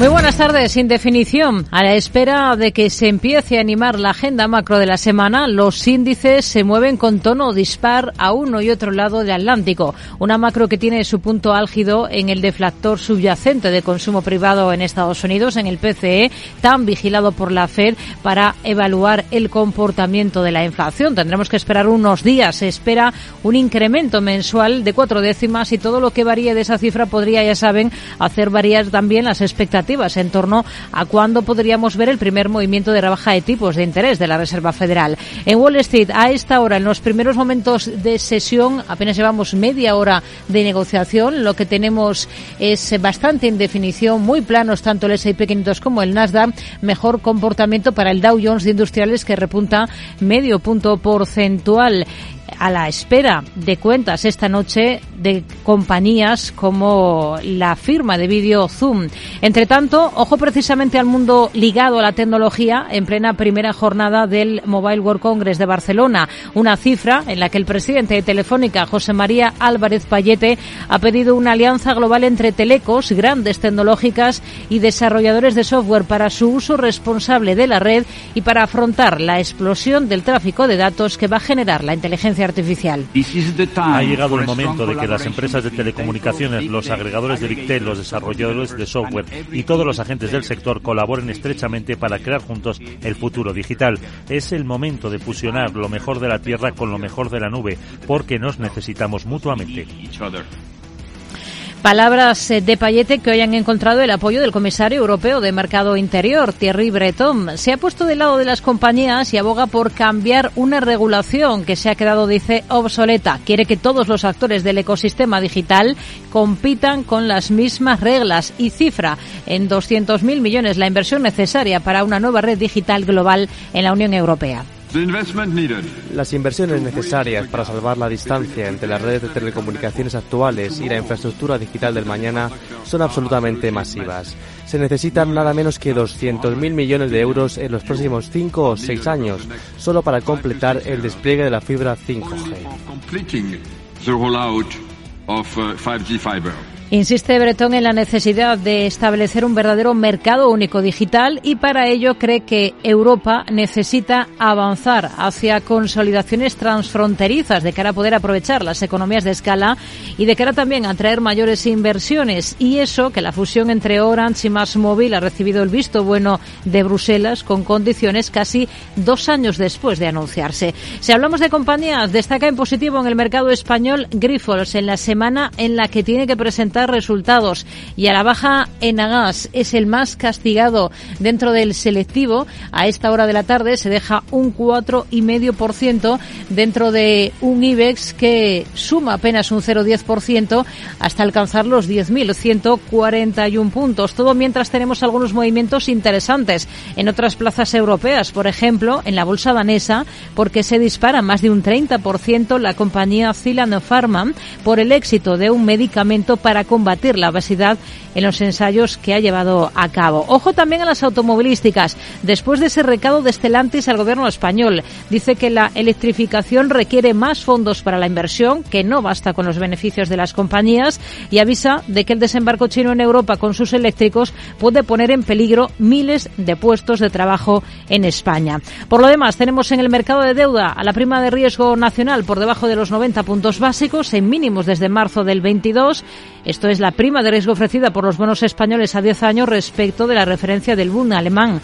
Muy buenas tardes. Sin definición, a la espera de que se empiece a animar la agenda macro de la semana, los índices se mueven con tono dispar a uno y otro lado del Atlántico. Una macro que tiene su punto álgido en el deflactor subyacente de consumo privado en Estados Unidos, en el PCE, tan vigilado por la Fed para evaluar el comportamiento de la inflación. Tendremos que esperar unos días. Se espera un incremento mensual de cuatro décimas y todo lo que varíe de esa cifra podría, ya saben, hacer variar también las expectativas en torno a cuándo podríamos ver el primer movimiento de rebaja de tipos de interés de la Reserva Federal. En Wall Street, a esta hora, en los primeros momentos de sesión, apenas llevamos media hora de negociación, lo que tenemos es bastante indefinición, muy planos tanto el S&P 500 como el Nasdaq, mejor comportamiento para el Dow Jones de Industriales que repunta medio punto porcentual a la espera de cuentas esta noche de compañías como la firma de vídeo Zoom. Entre tanto, ojo precisamente al mundo ligado a la tecnología en plena primera jornada del Mobile World Congress de Barcelona, una cifra en la que el presidente de Telefónica, José María Álvarez Payete, ha pedido una alianza global entre telecos, grandes tecnológicas y desarrolladores de software para su uso responsable de la red y para afrontar la explosión del tráfico de datos que va a generar la inteligencia artificial. Ha llegado el momento de que las empresas de telecomunicaciones, los agregadores de Big los desarrolladores de software y todos los agentes del sector colaboren estrechamente para crear juntos el futuro digital. Es el momento de fusionar lo mejor de la tierra con lo mejor de la nube, porque nos necesitamos mutuamente. Palabras eh, de Payete que hoy han encontrado el apoyo del comisario europeo de Mercado Interior, Thierry Breton. Se ha puesto del lado de las compañías y aboga por cambiar una regulación que se ha quedado, dice, obsoleta. Quiere que todos los actores del ecosistema digital compitan con las mismas reglas y cifra en 200.000 millones la inversión necesaria para una nueva red digital global en la Unión Europea. Las inversiones necesarias para salvar la distancia entre las redes de telecomunicaciones actuales y la infraestructura digital del mañana son absolutamente masivas. Se necesitan nada menos que 200.000 millones de euros en los próximos 5 o 6 años, solo para completar el despliegue de la fibra 5G. Insiste Bretón en la necesidad de establecer un verdadero mercado único digital y para ello cree que Europa necesita avanzar hacia consolidaciones transfronterizas de cara a poder aprovechar las economías de escala y de cara también a atraer mayores inversiones. Y eso que la fusión entre Orange y Más Móvil ha recibido el visto bueno de Bruselas con condiciones casi dos años después de anunciarse. Si hablamos de compañías, destaca en positivo en el mercado español Grifols en la semana en la que tiene que presentar resultados y a la baja en Agas es el más castigado dentro del selectivo. A esta hora de la tarde se deja un 4,5% dentro de un IBEX que suma apenas un 0,10% hasta alcanzar los 10.141 puntos. Todo mientras tenemos algunos movimientos interesantes en otras plazas europeas, por ejemplo, en la bolsa danesa, porque se dispara más de un 30% la compañía Zilan Pharma por el éxito de un medicamento para combatir la obesidad en los ensayos que ha llevado a cabo. Ojo también a las automovilísticas. Después de ese recado de Stellantis al gobierno español, dice que la electrificación requiere más fondos para la inversión, que no basta con los beneficios de las compañías, y avisa de que el desembarco chino en Europa con sus eléctricos puede poner en peligro miles de puestos de trabajo en España. Por lo demás, tenemos en el mercado de deuda a la prima de riesgo nacional por debajo de los 90 puntos básicos, en mínimos desde marzo del 22. Esto es la prima de riesgo ofrecida por los bonos españoles a 10 años respecto de la referencia del Bund alemán.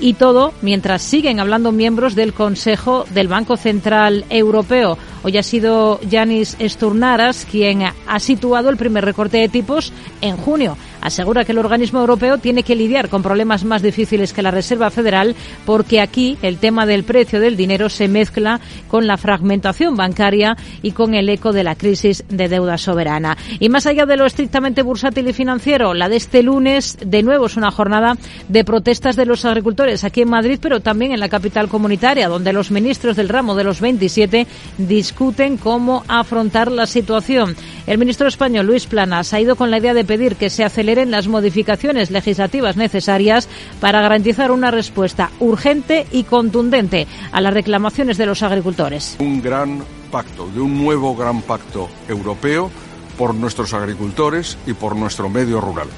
Y todo mientras siguen hablando miembros del Consejo del Banco Central Europeo. Hoy ha sido Yanis Sturnaras quien ha situado el primer recorte de tipos en junio asegura que el organismo europeo tiene que lidiar con problemas más difíciles que la Reserva Federal porque aquí el tema del precio del dinero se mezcla con la fragmentación bancaria y con el eco de la crisis de deuda soberana. Y más allá de lo estrictamente bursátil y financiero, la de este lunes de nuevo es una jornada de protestas de los agricultores aquí en Madrid, pero también en la capital comunitaria, donde los ministros del ramo de los 27 discuten cómo afrontar la situación. El ministro español Luis Planas ha ido con la idea de pedir que se aceleren las modificaciones legislativas necesarias para garantizar una respuesta urgente y contundente a las reclamaciones de los agricultores. Un gran pacto, de un nuevo gran pacto europeo por nuestros agricultores y por nuestro medio rural.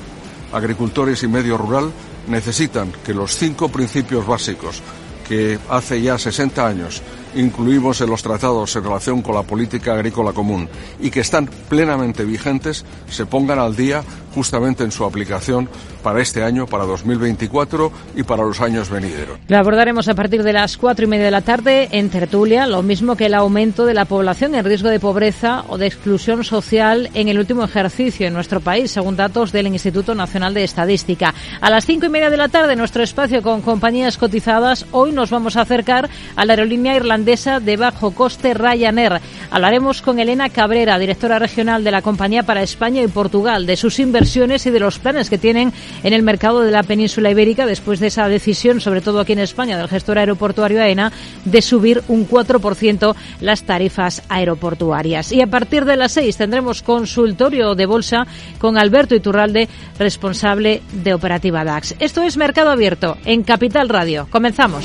Agricultores y medio rural necesitan que los cinco principios básicos que hace ya 60 años incluimos en los tratados en relación con la política agrícola común y que están plenamente vigentes se pongan al día justamente en su aplicación para este año, para 2024 y para los años venideros. Lo abordaremos a partir de las cuatro y media de la tarde en tertulia, lo mismo que el aumento de la población en riesgo de pobreza o de exclusión social en el último ejercicio en nuestro país, según datos del Instituto Nacional de Estadística. A las cinco y media de la tarde, nuestro espacio con compañías cotizadas, hoy nos vamos a acercar a la aerolínea irlandesa de bajo coste Ryanair. Hablaremos con Elena Cabrera, directora regional de la compañía para España y Portugal, de sus inversiones y de los planes que tienen en el mercado de la península ibérica después de esa decisión, sobre todo aquí en España, del gestor aeroportuario AENA, de subir un 4% las tarifas aeroportuarias. Y a partir de las 6 tendremos consultorio de bolsa con Alberto Iturralde, responsable de Operativa DAX. Esto es Mercado Abierto en Capital Radio. Comenzamos.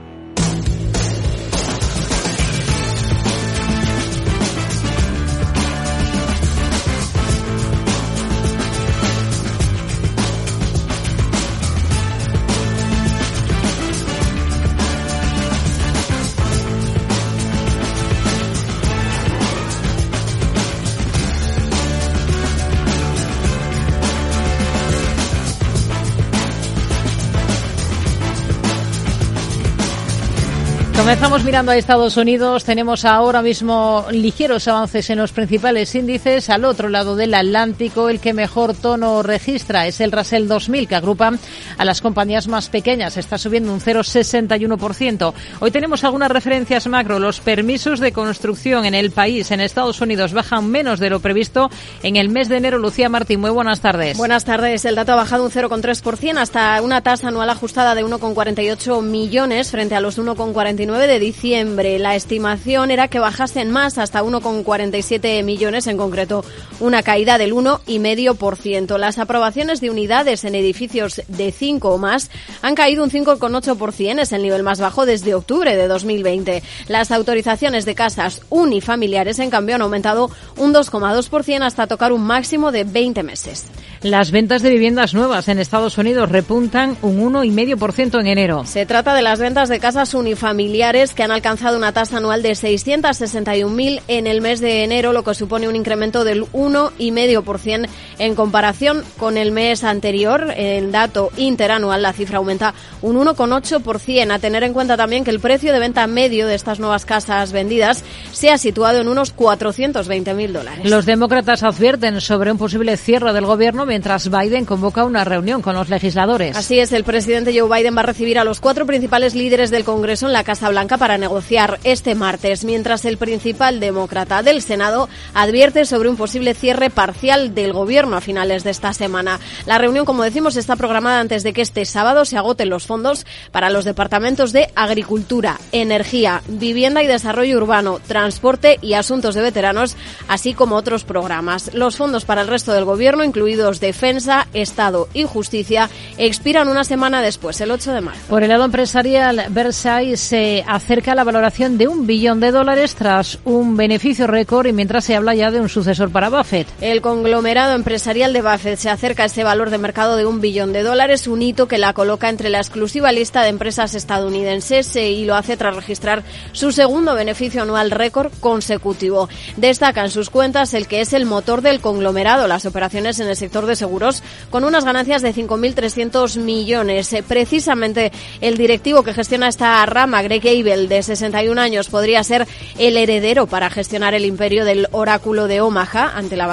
Comenzamos mirando a Estados Unidos. Tenemos ahora mismo ligeros avances en los principales índices. Al otro lado del Atlántico, el que mejor tono registra es el Russell 2000, que agrupa a las compañías más pequeñas. Está subiendo un 0,61%. Hoy tenemos algunas referencias macro. Los permisos de construcción en el país, en Estados Unidos, bajan menos de lo previsto en el mes de enero. Lucía Martín, muy buenas tardes. Buenas tardes. El dato ha bajado un 0,3% hasta una tasa anual ajustada de 1,48 millones frente a los 1,49 de diciembre. La estimación era que bajasen más hasta 1,47 millones, en concreto una caída del 1,5%. Las aprobaciones de unidades en edificios de 5 o más han caído un 5,8%, es el nivel más bajo desde octubre de 2020. Las autorizaciones de casas unifamiliares, en cambio, han aumentado un 2,2% hasta tocar un máximo de 20 meses. Las ventas de viviendas nuevas en Estados Unidos repuntan un 1,5% en enero. Se trata de las ventas de casas unifamiliares que han alcanzado una tasa anual de 661.000 en el mes de enero, lo que supone un incremento del 1,5% en comparación con el mes anterior. El dato interanual, la cifra aumenta un 1,8%. A tener en cuenta también que el precio de venta medio de estas nuevas casas vendidas se ha situado en unos 420.000 dólares. Los demócratas advierten sobre un posible cierre del gobierno mientras Biden convoca una reunión con los legisladores. Así es, el presidente Joe Biden va a recibir a los cuatro principales líderes del Congreso en la Casa Blanca para negociar este martes, mientras el principal demócrata del Senado advierte sobre un posible cierre parcial del gobierno a finales de esta semana. La reunión, como decimos, está programada antes de que este sábado se agoten los fondos para los departamentos de Agricultura, Energía, Vivienda y Desarrollo Urbano, Transporte y Asuntos de Veteranos, así como otros programas. Los fondos para el resto del gobierno, incluidos Defensa, Estado y Justicia expiran una semana después, el 8 de marzo. Por el lado empresarial, Versailles se acerca a la valoración de un billón de dólares tras un beneficio récord y mientras se habla ya de un sucesor para Buffett. El conglomerado empresarial de Buffett se acerca a ese valor de mercado de un billón de dólares, un hito que la coloca entre la exclusiva lista de empresas estadounidenses eh, y lo hace tras registrar su segundo beneficio anual récord consecutivo. Destaca en sus cuentas el que es el motor del conglomerado, las operaciones en el sector de de seguros con unas ganancias de 5.300 millones. Eh, precisamente el directivo que gestiona esta rama, Greg Abel, de 61 años, podría ser el heredero para gestionar el imperio del oráculo de Omaha ante la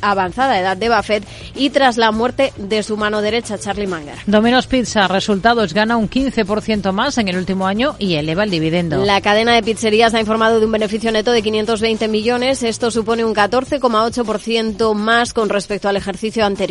avanzada edad de Buffett y tras la muerte de su mano derecha, Charlie Munger. Domino's Pizza, resultados, gana un 15% más en el último año y eleva el dividendo. La cadena de pizzerías ha informado de un beneficio neto de 520 millones. Esto supone un 14,8% más con respecto al ejercicio anterior.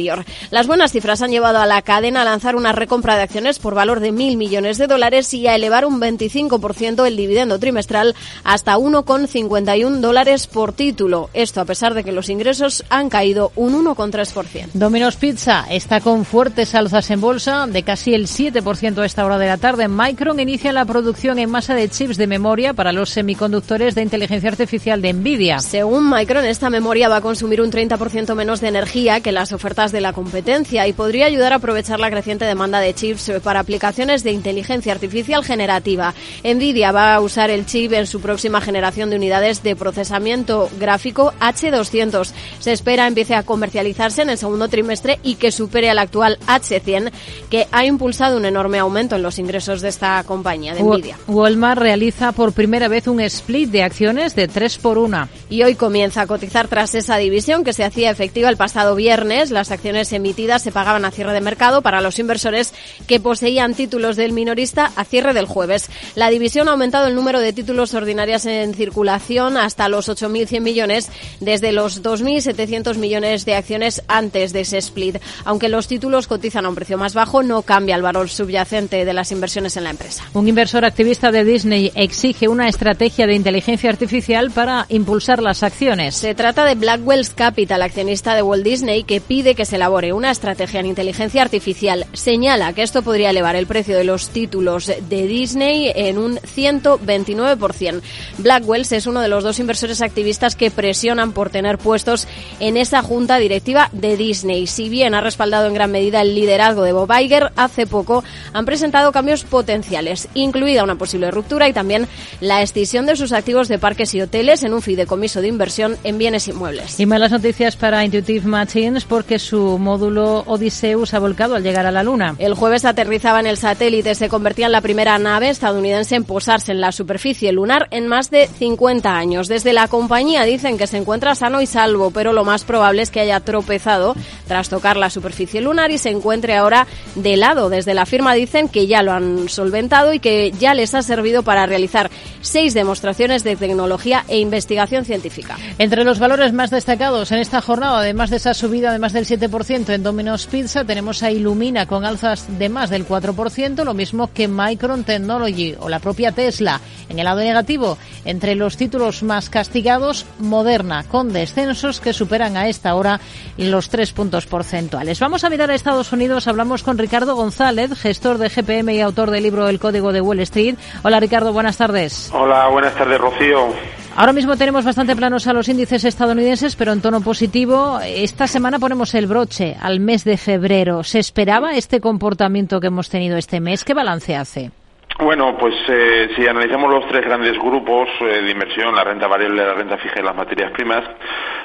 Las buenas cifras han llevado a la cadena a lanzar una recompra de acciones por valor de mil millones de dólares y a elevar un 25% el dividendo trimestral hasta 1,51 dólares por título. Esto a pesar de que los ingresos han caído un 1,3%. Domino's Pizza está con fuertes alzas en bolsa de casi el 7% a esta hora de la tarde. Micron inicia la producción en masa de chips de memoria para los semiconductores de inteligencia artificial de Nvidia. Según Micron, esta memoria va a consumir un 30% menos de energía que las ofertas de la competencia y podría ayudar a aprovechar la creciente demanda de chips para aplicaciones de inteligencia artificial generativa. Nvidia va a usar el chip en su próxima generación de unidades de procesamiento gráfico H200. Se espera empiece a comercializarse en el segundo trimestre y que supere al actual H100, que ha impulsado un enorme aumento en los ingresos de esta compañía de Nvidia. Walmart realiza por primera vez un split de acciones de 3 por 1. Y hoy comienza a cotizar tras esa división que se hacía efectiva el pasado viernes. Las acciones emitidas se pagaban a cierre de mercado para los inversores que poseían títulos del minorista a cierre del jueves. La división ha aumentado el número de títulos ordinarios en circulación hasta los 8.100 millones desde los 2.700 millones de acciones antes de ese split. Aunque los títulos cotizan a un precio más bajo, no cambia el valor subyacente de las inversiones en la empresa. Un inversor activista de Disney exige una estrategia de inteligencia artificial para impulsar las acciones. Se trata de Blackwell's Capital, accionista de Walt Disney, que pide que se elabore una estrategia en inteligencia artificial. Señala que esto podría elevar el precio de los títulos de Disney en un 129%. Blackwells es uno de los dos inversores activistas que presionan por tener puestos en esa junta directiva de Disney. Si bien ha respaldado en gran medida el liderazgo de Bob Iger, hace poco han presentado cambios potenciales, incluida una posible ruptura y también la escisión de sus activos de parques y hoteles en un fideicomiso de inversión en bienes inmuebles. Y malas noticias para Intuitive Machines porque su módulo Odysseus ha volcado al llegar a la Luna. El jueves aterrizaba en el satélite, se convertía en la primera nave estadounidense en posarse en la superficie lunar en más de 50 años. Desde la compañía dicen que se encuentra sano y salvo, pero lo más probable es que haya tropezado tras tocar la superficie lunar y se encuentre ahora de lado. Desde la firma dicen que ya lo han solventado y que ya les ha servido para realizar seis demostraciones de tecnología e investigación científica. Entre los valores más destacados en esta jornada, además de esa subida de más del 7% en Domino's Pizza, tenemos a Illumina con alzas de más del 4%, lo mismo que Micron Technology o la propia Tesla. En el lado negativo, entre los títulos más castigados, Moderna, con descensos que superan a esta hora los tres puntos porcentuales. Vamos a mirar a Estados Unidos. Hablamos con Ricardo González, gestor de GPM y autor del libro El Código de Wall Street. Hola Ricardo, buenas tardes. Hola, buenas tardes Rocío. Ahora mismo tenemos bastante planos a los índices estadounidenses, pero en tono positivo. Esta semana ponemos el broche al mes de febrero. ¿Se esperaba este comportamiento que hemos tenido este mes? ¿Qué balance hace? Bueno, pues eh, si analizamos los tres grandes grupos eh, de inversión, la renta variable, la renta fija y las materias primas,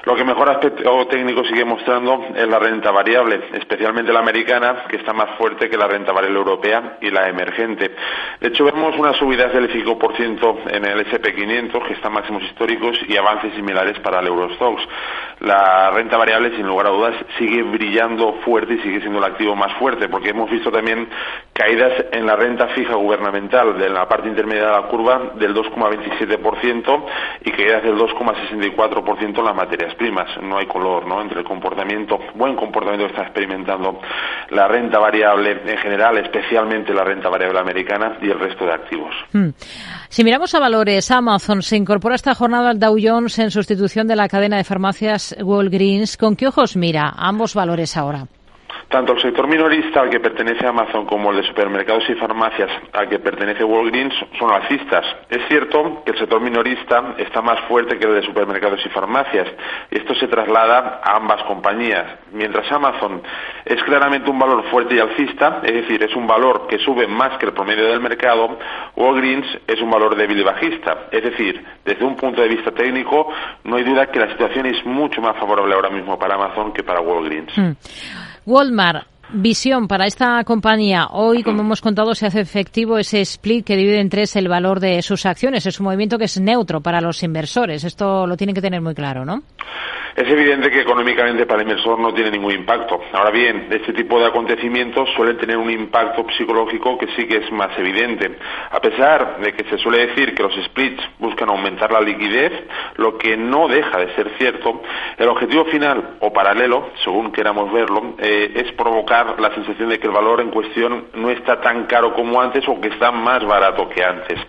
lo que mejor aspecto técnico sigue mostrando es la renta variable, especialmente la americana, que está más fuerte que la renta variable europea y la emergente. De hecho, vemos unas subidas del 5% en el SP500, que están máximos históricos, y avances similares para el Eurostox. La renta variable, sin lugar a dudas, sigue brillando fuerte y sigue siendo el activo más fuerte, porque hemos visto también caídas en la renta fija gubernamental de la parte intermedia de la curva del 2,27% y caídas del 2,64% en las materias primas. No hay color ¿no? entre el comportamiento, buen comportamiento que está experimentando la renta variable en general, especialmente la renta variable americana y el resto de activos. Hmm. Si miramos a valores, Amazon se incorpora esta jornada al Dow Jones en sustitución de la cadena de farmacias Walgreens. ¿Con qué ojos mira ambos valores ahora? Tanto el sector minorista al que pertenece Amazon como el de supermercados y farmacias al que pertenece Walgreens son alcistas. Es cierto que el sector minorista está más fuerte que el de supermercados y farmacias esto se traslada a ambas compañías. Mientras Amazon es claramente un valor fuerte y alcista, es decir, es un valor que sube más que el promedio del mercado, Walgreens es un valor débil y bajista. Es decir, desde un punto de vista técnico, no hay duda que la situación es mucho más favorable ahora mismo para Amazon que para Walgreens. Hmm. Walmart. Visión para esta compañía. Hoy, como hemos contado, se hace efectivo ese split que divide en tres el valor de sus acciones. Es un movimiento que es neutro para los inversores. Esto lo tienen que tener muy claro, ¿no? Es evidente que económicamente para el inversor no tiene ningún impacto. Ahora bien, este tipo de acontecimientos suelen tener un impacto psicológico que sí que es más evidente. A pesar de que se suele decir que los splits buscan aumentar la liquidez, lo que no deja de ser cierto, el objetivo final o paralelo, según queramos verlo, eh, es provocar la sensación de que el valor en cuestión no está tan caro como antes o que está más barato que antes.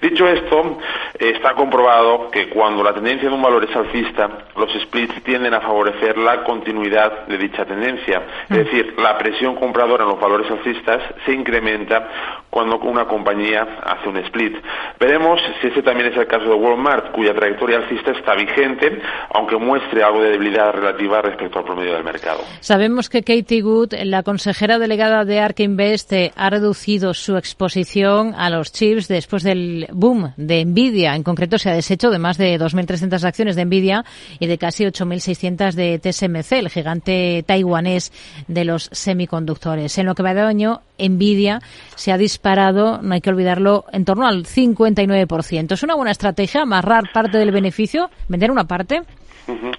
Dicho esto, está comprobado que cuando la tendencia de un valor es alcista, los splits tienden a favorecer la continuidad de dicha tendencia. Es mm. decir, la presión compradora en los valores alcistas se incrementa cuando una compañía hace un split. Veremos si ese también es el caso de Walmart, cuya trayectoria alcista está vigente, aunque muestre algo de debilidad relativa respecto al promedio del mercado. Sabemos que Katie Good, la consejera delegada de ARK Invest, ha reducido su exposición a los chips después del boom de Nvidia. En concreto, se ha deshecho de más de 2.300 acciones de Nvidia y de casi 8.600 de TSMC, el gigante taiwanés de los semiconductores. En lo que va de año, Nvidia se ha disparado, no hay que olvidarlo, en torno al 59%. ¿Es una buena estrategia amarrar parte del beneficio, vender una parte?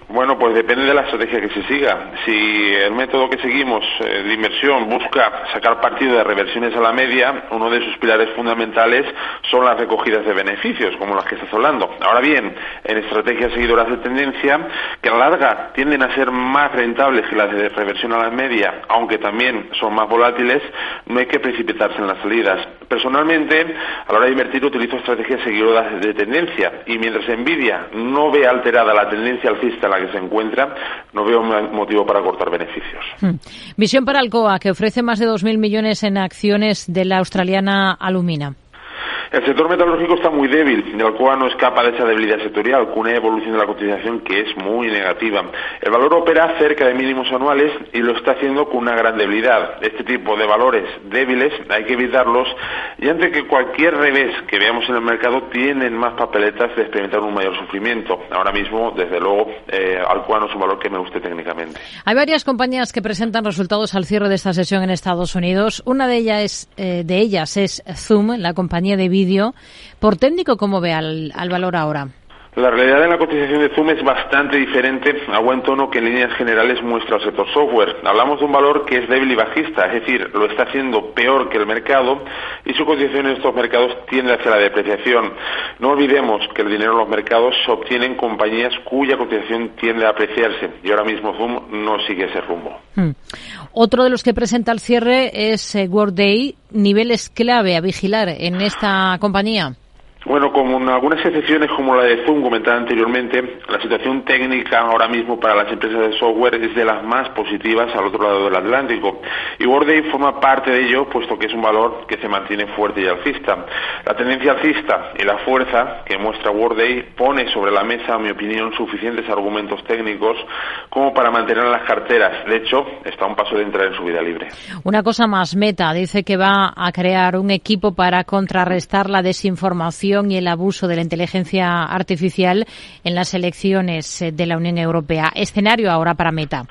Bueno, pues depende de la estrategia que se siga. Si el método que seguimos eh, de inversión busca sacar partido de reversiones a la media, uno de sus pilares fundamentales son las recogidas de beneficios, como las que estás hablando. Ahora bien, en estrategias seguidoras de tendencia, que a la larga tienden a ser más rentables que las de reversión a la media, aunque también son más volátiles, no hay que precipitarse en las salidas. Personalmente, a la hora de invertir utilizo estrategias seguidoras de tendencia y mientras Nvidia no ve alterada la tendencia al en la que se encuentra, no veo motivo para cortar beneficios. Hmm. Visión para Alcoa, que ofrece más de 2.000 millones en acciones de la australiana Alumina. El sector metalúrgico está muy débil, el cual no escapa de esa debilidad sectorial, con una evolución de la cotización que es muy negativa. El valor opera cerca de mínimos anuales y lo está haciendo con una gran debilidad. Este tipo de valores débiles hay que evitarlos y antes que cualquier revés que veamos en el mercado tienen más papeletas de experimentar un mayor sufrimiento. Ahora mismo, desde luego, eh, no es un valor que me guste técnicamente. Hay varias compañías que presentan resultados al cierre de esta sesión en Estados Unidos. Una de ellas es, eh, de ellas es Zoom, la compañía de por técnico, ¿cómo ve al, al valor ahora? La realidad en la cotización de Zoom es bastante diferente a buen tono que en líneas generales muestra el sector software. Hablamos de un valor que es débil y bajista, es decir, lo está haciendo peor que el mercado y su cotización en estos mercados tiende hacia la depreciación. No olvidemos que el dinero en los mercados se obtiene en compañías cuya cotización tiende a apreciarse y ahora mismo Zoom no sigue ese rumbo. Hmm. Otro de los que presenta el cierre es eh, Workday, niveles clave a vigilar en esta compañía. Bueno, como en algunas excepciones como la de Zoom comentada anteriormente, la situación técnica ahora mismo para las empresas de software es de las más positivas al otro lado del Atlántico. Y Workday forma parte de ello, puesto que es un valor que se mantiene fuerte y alcista. La tendencia alcista y la fuerza que muestra Workday pone sobre la mesa, a mi opinión, suficientes argumentos técnicos como para mantener las carteras. De hecho, está a un paso de entrar en su vida libre. Una cosa más, Meta dice que va a crear un equipo para contrarrestar la desinformación y el abuso de la inteligencia artificial en las elecciones eh, de la Unión Europea. Escenario ahora para Meta.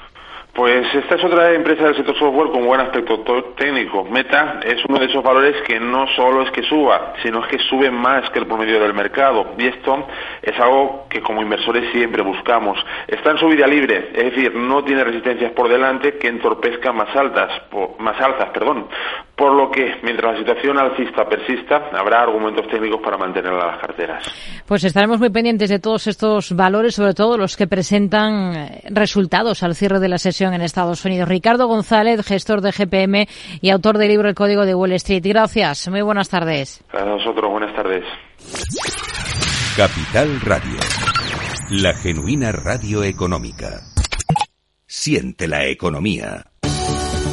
Pues esta es otra empresa del sector software con buen aspecto técnico. Meta es uno de esos valores que no solo es que suba, sino es que sube más que el promedio del mercado. Y esto es algo que como inversores siempre buscamos. Está en su vida libre, es decir, no tiene resistencias por delante que entorpezcan más altas, más altas, perdón. Por lo que, mientras la situación alcista persista, habrá argumentos técnicos para mantener las carteras. Pues estaremos muy pendientes de todos estos valores, sobre todo los que presentan eh, resultados al cierre de la sesión en Estados Unidos. Ricardo González, gestor de GPM y autor del libro El Código de Wall Street. Gracias. Muy buenas tardes. A nosotros, buenas tardes. Capital Radio. La genuina radio económica. Siente la economía.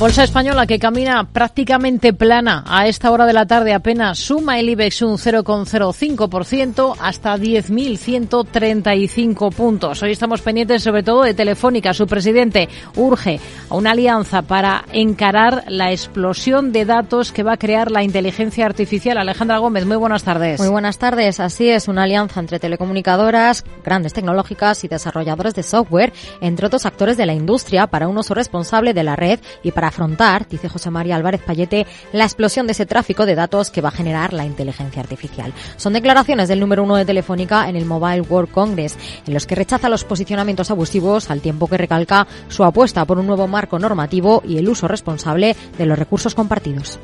Bolsa española que camina prácticamente plana a esta hora de la tarde apenas suma el IBEX un 0,05% hasta 10.135 puntos. Hoy estamos pendientes sobre todo de Telefónica. Su presidente urge a una alianza para encarar la explosión de datos que va a crear la inteligencia artificial. Alejandra Gómez, muy buenas tardes. Muy buenas tardes. Así es, una alianza entre telecomunicadoras, grandes tecnológicas y desarrolladores de software, entre otros actores de la industria, para un uso responsable de la red y para afrontar, dice José María Álvarez Payete, la explosión de ese tráfico de datos que va a generar la inteligencia artificial. Son declaraciones del número uno de Telefónica en el Mobile World Congress, en los que rechaza los posicionamientos abusivos al tiempo que recalca su apuesta por un nuevo marco normativo y el uso responsable de los recursos compartidos.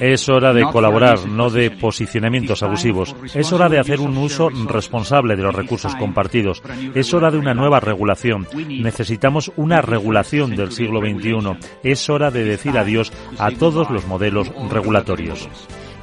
Es hora de colaborar, no de posicionamientos abusivos. Es hora de hacer un uso responsable de los recursos compartidos. Es hora de una nueva regulación. Necesitamos una regulación del siglo XXI es hora de decir adiós a todos los modelos regulatorios.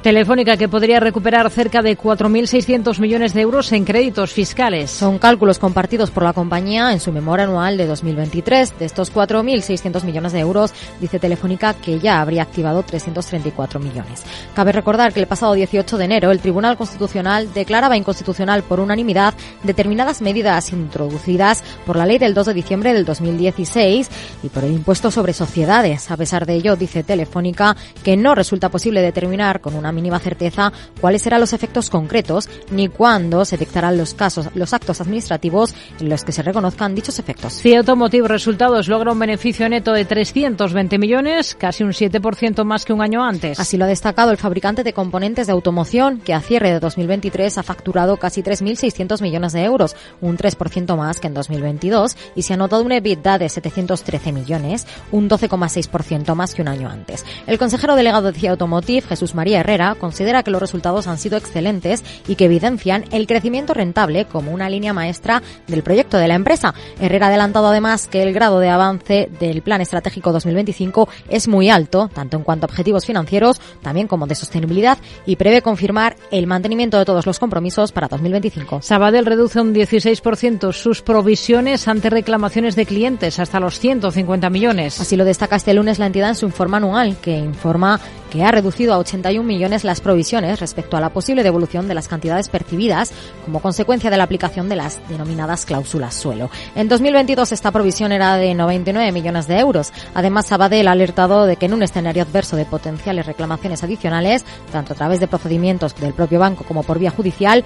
Telefónica que podría recuperar cerca de 4.600 millones de euros en créditos fiscales. Son cálculos compartidos por la compañía en su memoria anual de 2023. De estos 4.600 millones de euros, dice Telefónica que ya habría activado 334 millones. Cabe recordar que el pasado 18 de enero el Tribunal Constitucional declaraba inconstitucional por unanimidad determinadas medidas introducidas por la ley del 2 de diciembre del 2016 y por el impuesto sobre sociedades. A pesar de ello, dice Telefónica que no resulta posible determinar con una mínima certeza cuáles serán los efectos concretos ni cuándo se dictarán los casos, los actos administrativos en los que se reconozcan dichos efectos. Si Automotive Resultados logra un beneficio neto de 320 millones, casi un 7% más que un año antes. Así lo ha destacado el fabricante de componentes de automoción, que a cierre de 2023 ha facturado casi 3.600 millones de euros, un 3% más que en 2022, y se ha notado una EBITDA de 713 millones, un 12,6% más que un año antes. El consejero delegado de CIA Automotive, Jesús María Herrera, considera que los resultados han sido excelentes y que evidencian el crecimiento rentable como una línea maestra del proyecto de la empresa. Herrera ha adelantado además que el grado de avance del Plan Estratégico 2025 es muy alto, tanto en cuanto a objetivos financieros, también como de sostenibilidad, y prevé confirmar el mantenimiento de todos los compromisos para 2025. Sabadell reduce un 16% sus provisiones ante reclamaciones de clientes hasta los 150 millones. Así lo destaca este lunes la entidad en su informe anual, que informa que ha reducido a 81 millones las provisiones respecto a la posible devolución de las cantidades percibidas como consecuencia de la aplicación de las denominadas cláusulas suelo. En 2022 esta provisión era de 99 millones de euros. Además, Sabadell ha alertado de que en un escenario adverso de potenciales reclamaciones adicionales, tanto a través de procedimientos del propio banco como por vía judicial,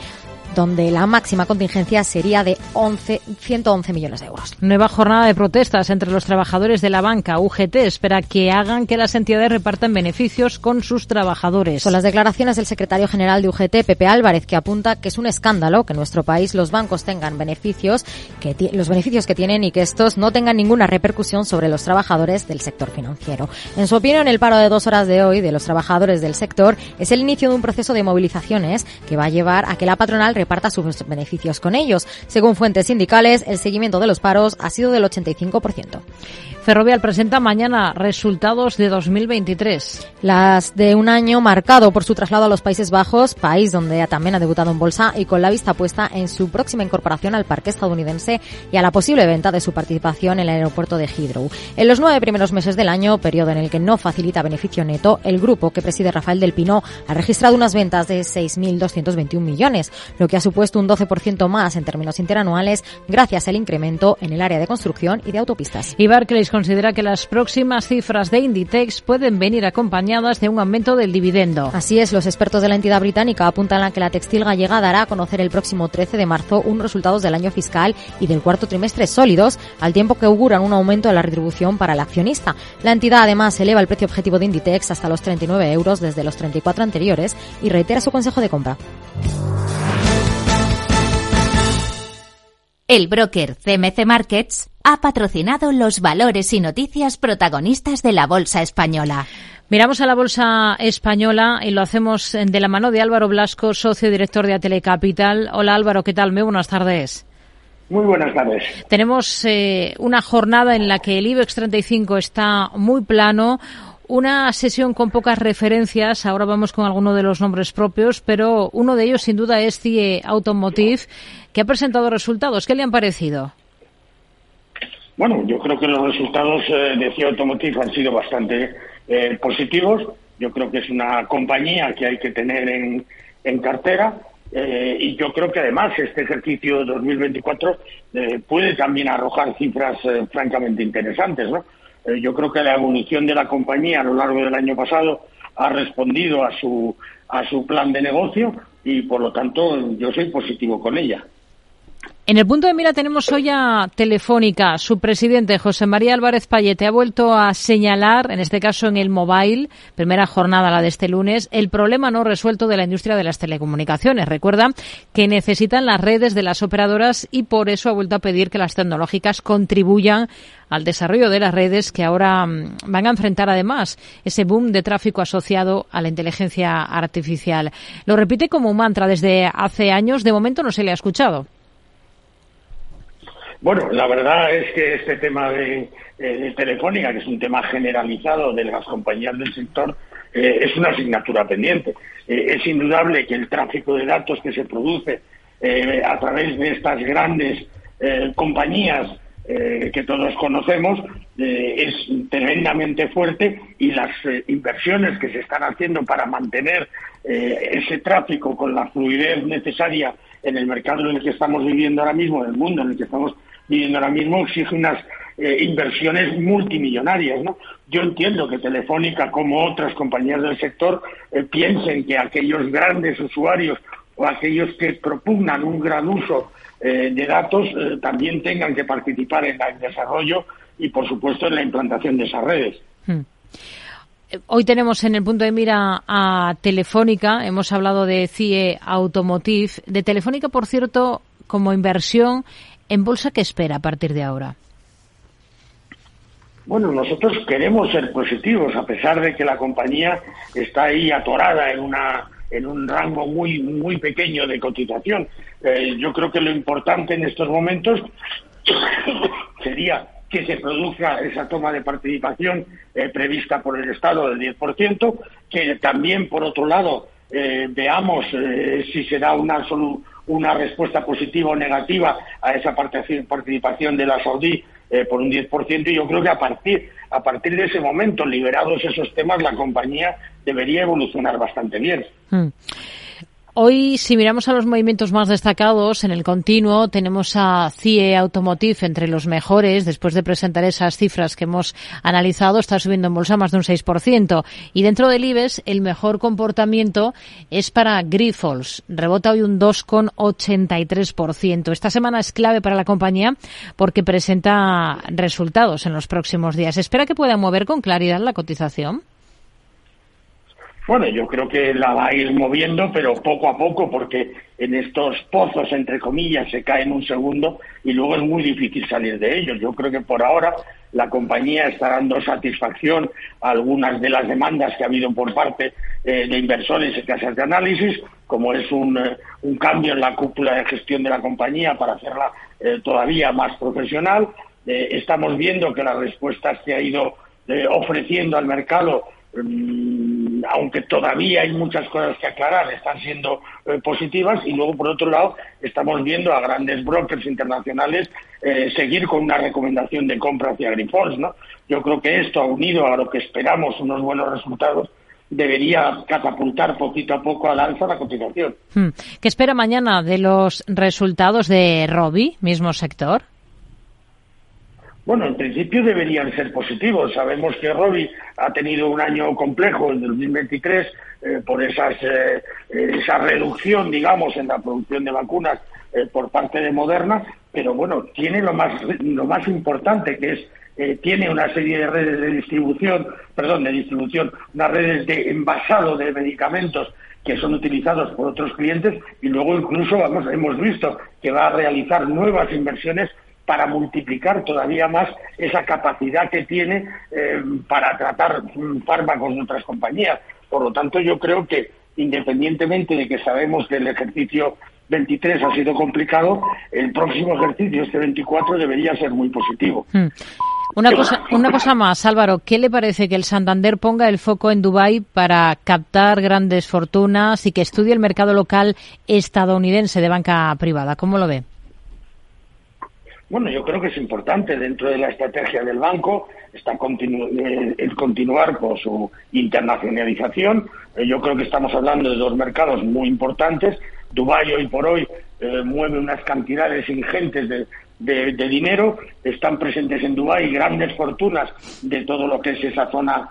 donde la máxima contingencia sería de 11, 111 millones de euros. Nueva jornada de protestas entre los trabajadores de la banca. UGT espera que hagan que las entidades repartan beneficios con sus trabajadores. Son las declaraciones del secretario general de UGT, Pepe Álvarez, que apunta que es un escándalo que en nuestro país los bancos tengan beneficios, que los beneficios que tienen y que estos no tengan ninguna repercusión sobre los trabajadores del sector financiero. En su opinión, el paro de dos horas de hoy de los trabajadores del sector es el inicio de un proceso de movilizaciones que va a llevar a que la patronal reparta sus beneficios con ellos. Según fuentes sindicales, el seguimiento de los paros ha sido del 85%. Ferrovial presenta mañana resultados de 2023. Las de un año marcado por su traslado a los Países Bajos, país donde también ha debutado en bolsa y con la vista puesta en su próxima incorporación al parque estadounidense y a la posible venta de su participación en el aeropuerto de Heathrow. En los nueve primeros meses del año, periodo en el que no facilita beneficio neto, el grupo que preside Rafael del Pino ha registrado unas ventas de 6.221 millones, lo que ha supuesto un 12% más en términos interanuales gracias al incremento en el área de construcción y de autopistas. Y Barclays considera que las próximas cifras de Inditex pueden venir acompañadas de un aumento del dividendo. Así es, los expertos de la entidad británica apuntan a que la textil gallega dará a conocer el próximo 13 de marzo unos resultados del año fiscal y del cuarto trimestre sólidos, al tiempo que auguran un aumento de la retribución para el accionista. La entidad además eleva el precio objetivo de Inditex hasta los 39 euros desde los 34 anteriores y reitera su consejo de compra. El broker CMC Markets ha patrocinado los valores y noticias protagonistas de la Bolsa Española. Miramos a la Bolsa Española y lo hacemos de la mano de Álvaro Blasco, socio director de Atelecapital. Hola Álvaro, ¿qué tal? Muy buenas tardes. Muy buenas tardes. Tenemos eh, una jornada en la que el IBEX 35 está muy plano, una sesión con pocas referencias. Ahora vamos con alguno de los nombres propios, pero uno de ellos sin duda es CIE Automotive, que ha presentado resultados. ¿Qué le han parecido? Bueno, yo creo que los resultados eh, de CIE Automotive han sido bastante eh, positivos. Yo creo que es una compañía que hay que tener en, en cartera. Eh, y yo creo que además este ejercicio 2024 puede también arrojar cifras francamente interesantes. ¿no? yo creo que la evolución de la compañía a lo largo del año pasado ha respondido a su, a su plan de negocio y por lo tanto yo soy positivo con ella. En el punto de mira tenemos hoy a Telefónica. Su presidente, José María Álvarez Payete, ha vuelto a señalar, en este caso en el mobile, primera jornada la de este lunes, el problema no resuelto de la industria de las telecomunicaciones. Recuerda que necesitan las redes de las operadoras y por eso ha vuelto a pedir que las tecnológicas contribuyan al desarrollo de las redes que ahora mm, van a enfrentar además ese boom de tráfico asociado a la inteligencia artificial. Lo repite como un mantra desde hace años. De momento no se le ha escuchado. Bueno, la verdad es que este tema de, eh, Telefónica, que es un tema generalizado de las compañías del sector, eh, es una asignatura pendiente. Eh, es indudable que el tráfico de datos que se produce a través de estas grandes compañías que todos conocemos es tremendamente fuerte y las inversiones que se están haciendo para mantener ese tráfico con la fluidez necesaria en el mercado en el que estamos viviendo ahora mismo, en el mundo en el que estamos viviendo ahora mismo exige unas eh, inversiones multimillonarias. ¿no? Yo entiendo que Telefónica, como otras compañías del sector, eh, piensen que aquellos grandes usuarios o aquellos que propugnan un gran uso eh, de datos también tengan que participar en el desarrollo y, por supuesto, en la implantación de esas redes. Hmm. Hoy tenemos en el punto de mira a Telefónica, hemos hablado de CIE Automotive. De Telefónica, por cierto, como inversión, ¿En bolsa qué espera a partir de ahora? Bueno, nosotros queremos ser positivos, a pesar de que la compañía está ahí atorada en una en un rango muy muy pequeño de cotización. Eh, yo creo que lo importante en estos momentos sería que se produzca esa toma de participación eh, prevista por el Estado del 10%, que también, por otro lado, eh, veamos si se da una una respuesta positiva o negativa a esa participación de la Saudí eh, por un 10% y yo creo que a partir, a partir de ese momento, liberados esos temas, la compañía debería evolucionar bastante bien. Hmm. Hoy, si miramos a los movimientos más destacados en el continuo, tenemos a CIE Automotive entre los mejores. Después de presentar esas cifras que hemos analizado, está subiendo en bolsa más de un 6%. Y dentro del IBEX, el mejor comportamiento es para Grifols. Rebota hoy un 2,83%. Esta semana es clave para la compañía porque presenta resultados en los próximos días. ¿Espera que pueda mover con claridad la cotización? Bueno, yo creo que la va a ir moviendo, pero poco a poco, porque en estos pozos, entre comillas, se cae en un segundo y luego es muy difícil salir de ellos. Yo creo que por ahora la compañía está dando satisfacción a algunas de las demandas que ha habido por parte eh, de inversores y casas de análisis, como es un, eh, un, cambio en la cúpula de gestión de la compañía para hacerla todavía más profesional. estamos viendo que las respuestas que ha ido ofreciendo al mercado aunque todavía hay muchas cosas que aclarar, están siendo eh, positivas y luego, por otro lado, estamos viendo a grandes brokers internacionales eh, seguir con una recomendación de compra hacia Grifols. ¿no? Yo creo que esto, unido a lo que esperamos unos buenos resultados, debería catapultar poquito a poco al alza la cotización. Hmm. ¿Qué espera mañana de los resultados de Robi, mismo sector? Bueno, en principio deberían ser positivos. Sabemos que Robi ha tenido un año complejo en 2023 eh, por esas, eh, esa reducción, digamos, en la producción de vacunas eh, por parte de Moderna, pero bueno, tiene lo más, lo más importante que es tiene una serie de redes de distribución, perdón, de distribución, unas redes de envasado de medicamentos que son utilizados por otros clientes y luego incluso vamos, hemos visto que va a realizar nuevas inversiones para multiplicar todavía más esa capacidad que tiene eh, para tratar fármacos de otras compañías. Por lo tanto, yo creo que independientemente de que sabemos que el ejercicio 23 ha sido complicado, el próximo ejercicio, este 24, debería ser muy positivo. Hmm. Una cosa, una cosa más, Álvaro, ¿qué le parece que el Santander ponga el foco en Dubái para captar grandes fortunas y que estudie el mercado local estadounidense de banca privada? ¿Cómo lo ve? Bueno, yo creo que es importante dentro de la estrategia del banco está eh, el continuar con su internacionalización. Eh, yo creo que estamos hablando de dos mercados muy importantes. Dubái hoy por hoy eh, mueve unas cantidades ingentes de, dinero. Están presentes en Dubái grandes fortunas de todo lo que es esa zona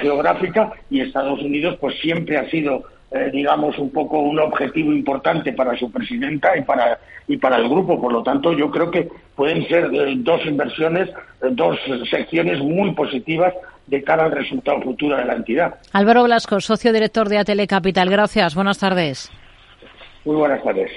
geográfica y Estados Unidos pues siempre ha sido eh, digamos, un poco un objetivo importante para su presidenta y para, y para el grupo. Por lo tanto, yo creo que pueden ser eh, dos inversiones, eh, dos secciones muy positivas de cara al resultado futuro de la entidad. Álvaro Blasco, socio director de Atele Capital. Gracias. Buenas tardes. Muy buenas tardes.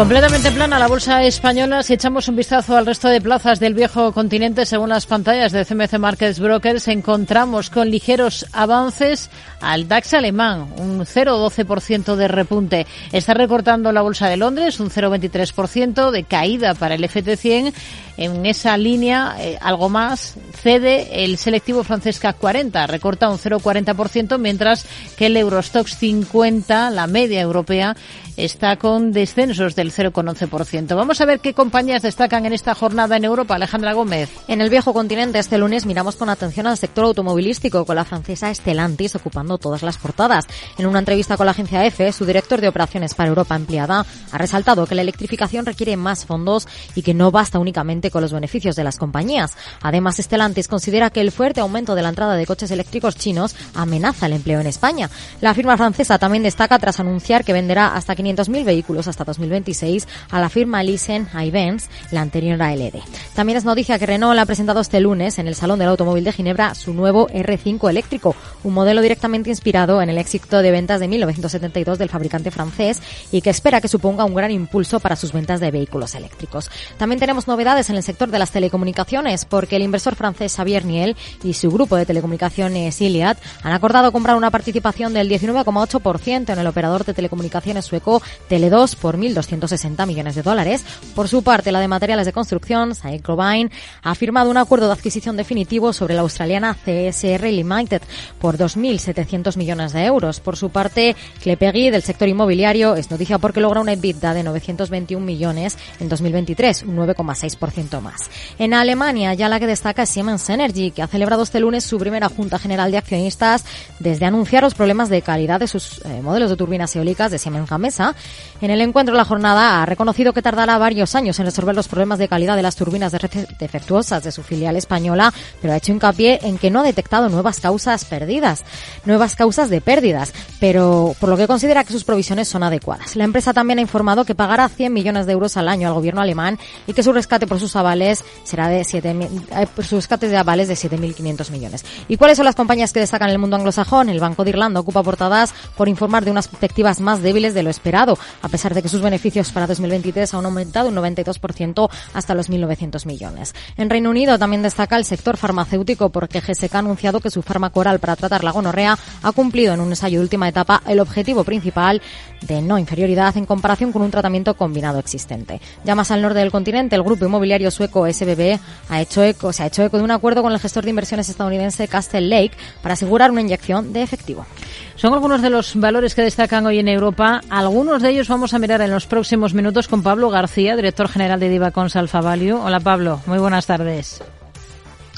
Completamente plana la bolsa española. Si echamos un vistazo al resto de plazas del viejo continente, según las pantallas de CMC Markets Brokers, encontramos con ligeros avances al DAX alemán, un 0,12% de repunte. Está recortando la bolsa de Londres, un 0,23% de caída para el FT100. En esa línea, eh, algo más, cede el selectivo francés CAC 40, recorta un 0,40%, mientras que el Eurostox 50, la media europea, está con descensos del 0,11%. Vamos a ver qué compañías destacan en esta jornada en Europa. Alejandra Gómez. En el viejo continente este lunes miramos con atención al sector automovilístico con la francesa Stellantis ocupando todas las portadas. En una entrevista con la agencia EFE, su director de operaciones para Europa empleada ha resaltado que la electrificación requiere más fondos y que no basta únicamente con los beneficios de las compañías. Además, Stellantis considera que el fuerte aumento de la entrada de coches eléctricos chinos amenaza el empleo en España. La firma francesa también destaca tras anunciar que venderá hasta 500 500.000 vehículos hasta 2026 a la firma Lisen Benz, la anterior a LD. También es noticia que Renault ha presentado este lunes en el Salón del Automóvil de Ginebra su nuevo R5 eléctrico, un modelo directamente inspirado en el éxito de ventas de 1972 del fabricante francés y que espera que suponga un gran impulso para sus ventas de vehículos eléctricos. También tenemos novedades en el sector de las telecomunicaciones porque el inversor francés Xavier Niel y su grupo de telecomunicaciones Iliad han acordado comprar una participación del 19,8% en el operador de telecomunicaciones sueco Tele2 por 1.260 millones de dólares. Por su parte, la de materiales de construcción, Saint-Gobain, ha firmado un acuerdo de adquisición definitivo sobre la australiana CSR Limited por 2.700 millones de euros. Por su parte, Clepegui del sector inmobiliario es noticia porque logra una EBITDA de 921 millones en 2023, un 9,6% más. En Alemania, ya la que destaca es Siemens Energy, que ha celebrado este lunes su primera Junta General de Accionistas desde anunciar los problemas de calidad de sus eh, modelos de turbinas eólicas de Siemens Gamesa en el encuentro la jornada ha reconocido que tardará varios años en resolver los problemas de calidad de las turbinas defectuosas de su filial española, pero ha hecho hincapié en que no ha detectado nuevas causas perdidas, nuevas causas de pérdidas, pero por lo que considera que sus provisiones son adecuadas. La empresa también ha informado que pagará 100 millones de euros al año al gobierno alemán y que su rescate por sus sus avales será de 7.000, eh, sus rescates de avales de 7.500 millones. ¿Y cuáles son las compañías que destacan en el mundo anglosajón? El Banco de Irlanda ocupa portadas por informar de unas perspectivas más débiles de lo esperado, a pesar de que sus beneficios para 2023 han aumentado un 92% hasta los 1.900 millones. En Reino Unido también destaca el sector farmacéutico porque GSK ha anunciado que su fármaco oral para tratar la gonorrea ha cumplido en un ensayo de última etapa el objetivo principal de no inferioridad en comparación con un tratamiento combinado existente. Ya más al norte del continente, el grupo inmobiliario sueco SBB ha hecho eco, se ha hecho eco de un acuerdo con el gestor de inversiones estadounidense Castle Lake para asegurar una inyección de efectivo. Son algunos de los valores que destacan hoy en Europa. Algunos de ellos vamos a mirar en los próximos minutos con Pablo García, director general de Divacons Alfa Value. Hola Pablo, muy buenas tardes.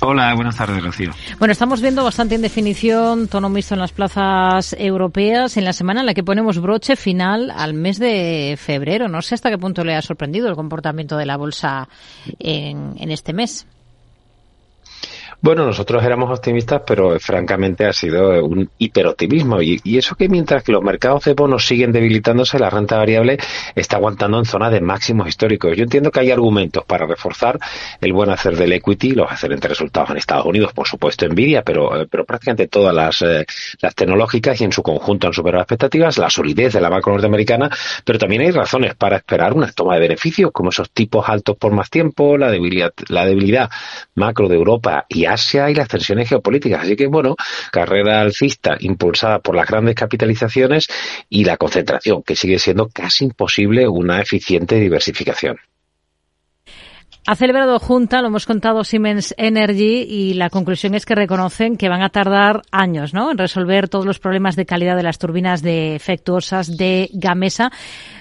Hola, buenas tardes, Rocío. Bueno, estamos viendo bastante en definición tono mixto en las plazas europeas en la semana en la que ponemos broche final al mes de febrero. No sé hasta qué punto le ha sorprendido el comportamiento de la bolsa en, en este mes. Bueno, nosotros éramos optimistas, pero francamente ha sido un hiperoptimismo. Y, y eso que mientras que los mercados de bonos siguen debilitándose, la renta variable está aguantando en zona de máximos históricos. Yo entiendo que hay argumentos para reforzar el buen hacer del equity, los excelentes resultados en Estados Unidos, por supuesto Nvidia, pero, eh, pero prácticamente todas las, eh, las tecnológicas y en su conjunto han superado expectativas, la solidez de la macro norteamericana, pero también hay razones para esperar una toma de beneficios, como esos tipos altos por más tiempo, la debilidad, la debilidad macro de Europa y Asia y las tensiones geopolíticas. Así que, bueno, carrera alcista impulsada por las grandes capitalizaciones y la concentración, que sigue siendo casi imposible una eficiente diversificación. Ha celebrado junta, lo hemos contado Siemens Energy, y la conclusión es que reconocen que van a tardar años ¿no? en resolver todos los problemas de calidad de las turbinas defectuosas de Gamesa.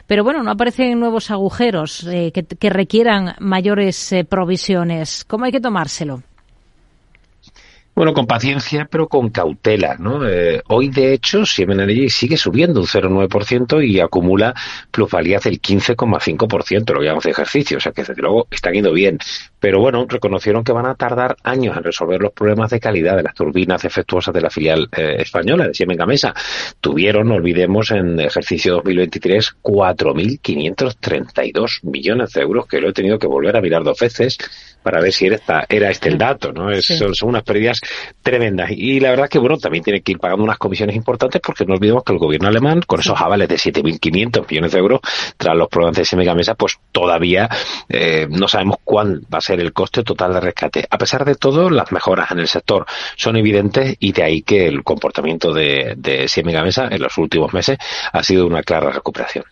Pero bueno, no aparecen nuevos agujeros eh, que, requieran mayores eh, provisiones. ¿Cómo hay que tomárselo? Bueno, con paciencia, pero con cautela, ¿no? Eh, hoy, de hecho, Siemens Energy sigue subiendo un 0,9% y acumula plusvalías del 15,5%, lo que llamamos de ejercicio, o sea que desde luego están yendo bien. Pero bueno, reconocieron que van a tardar años en resolver los problemas de calidad de las turbinas defectuosas de la filial eh, española de Siemens Gamesa. Tuvieron, no olvidemos, en ejercicio 2023 4.532 millones de euros, que lo he tenido que volver a mirar dos veces para ver si era, esta, era este el dato, ¿no? Es, sí. son, son, unas pérdidas tremendas. Y la verdad que, bueno, también tiene que ir pagando unas comisiones importantes porque no olvidemos que el gobierno alemán, con esos avales de 7.500 millones de euros tras los problemas de Siemens Gamesa, pues todavía eh, no sabemos cuál va a ser el coste total de rescate. A pesar de todo, las mejoras en el sector son evidentes y de ahí que el comportamiento de, de en los últimos meses ha sido una clara recuperación.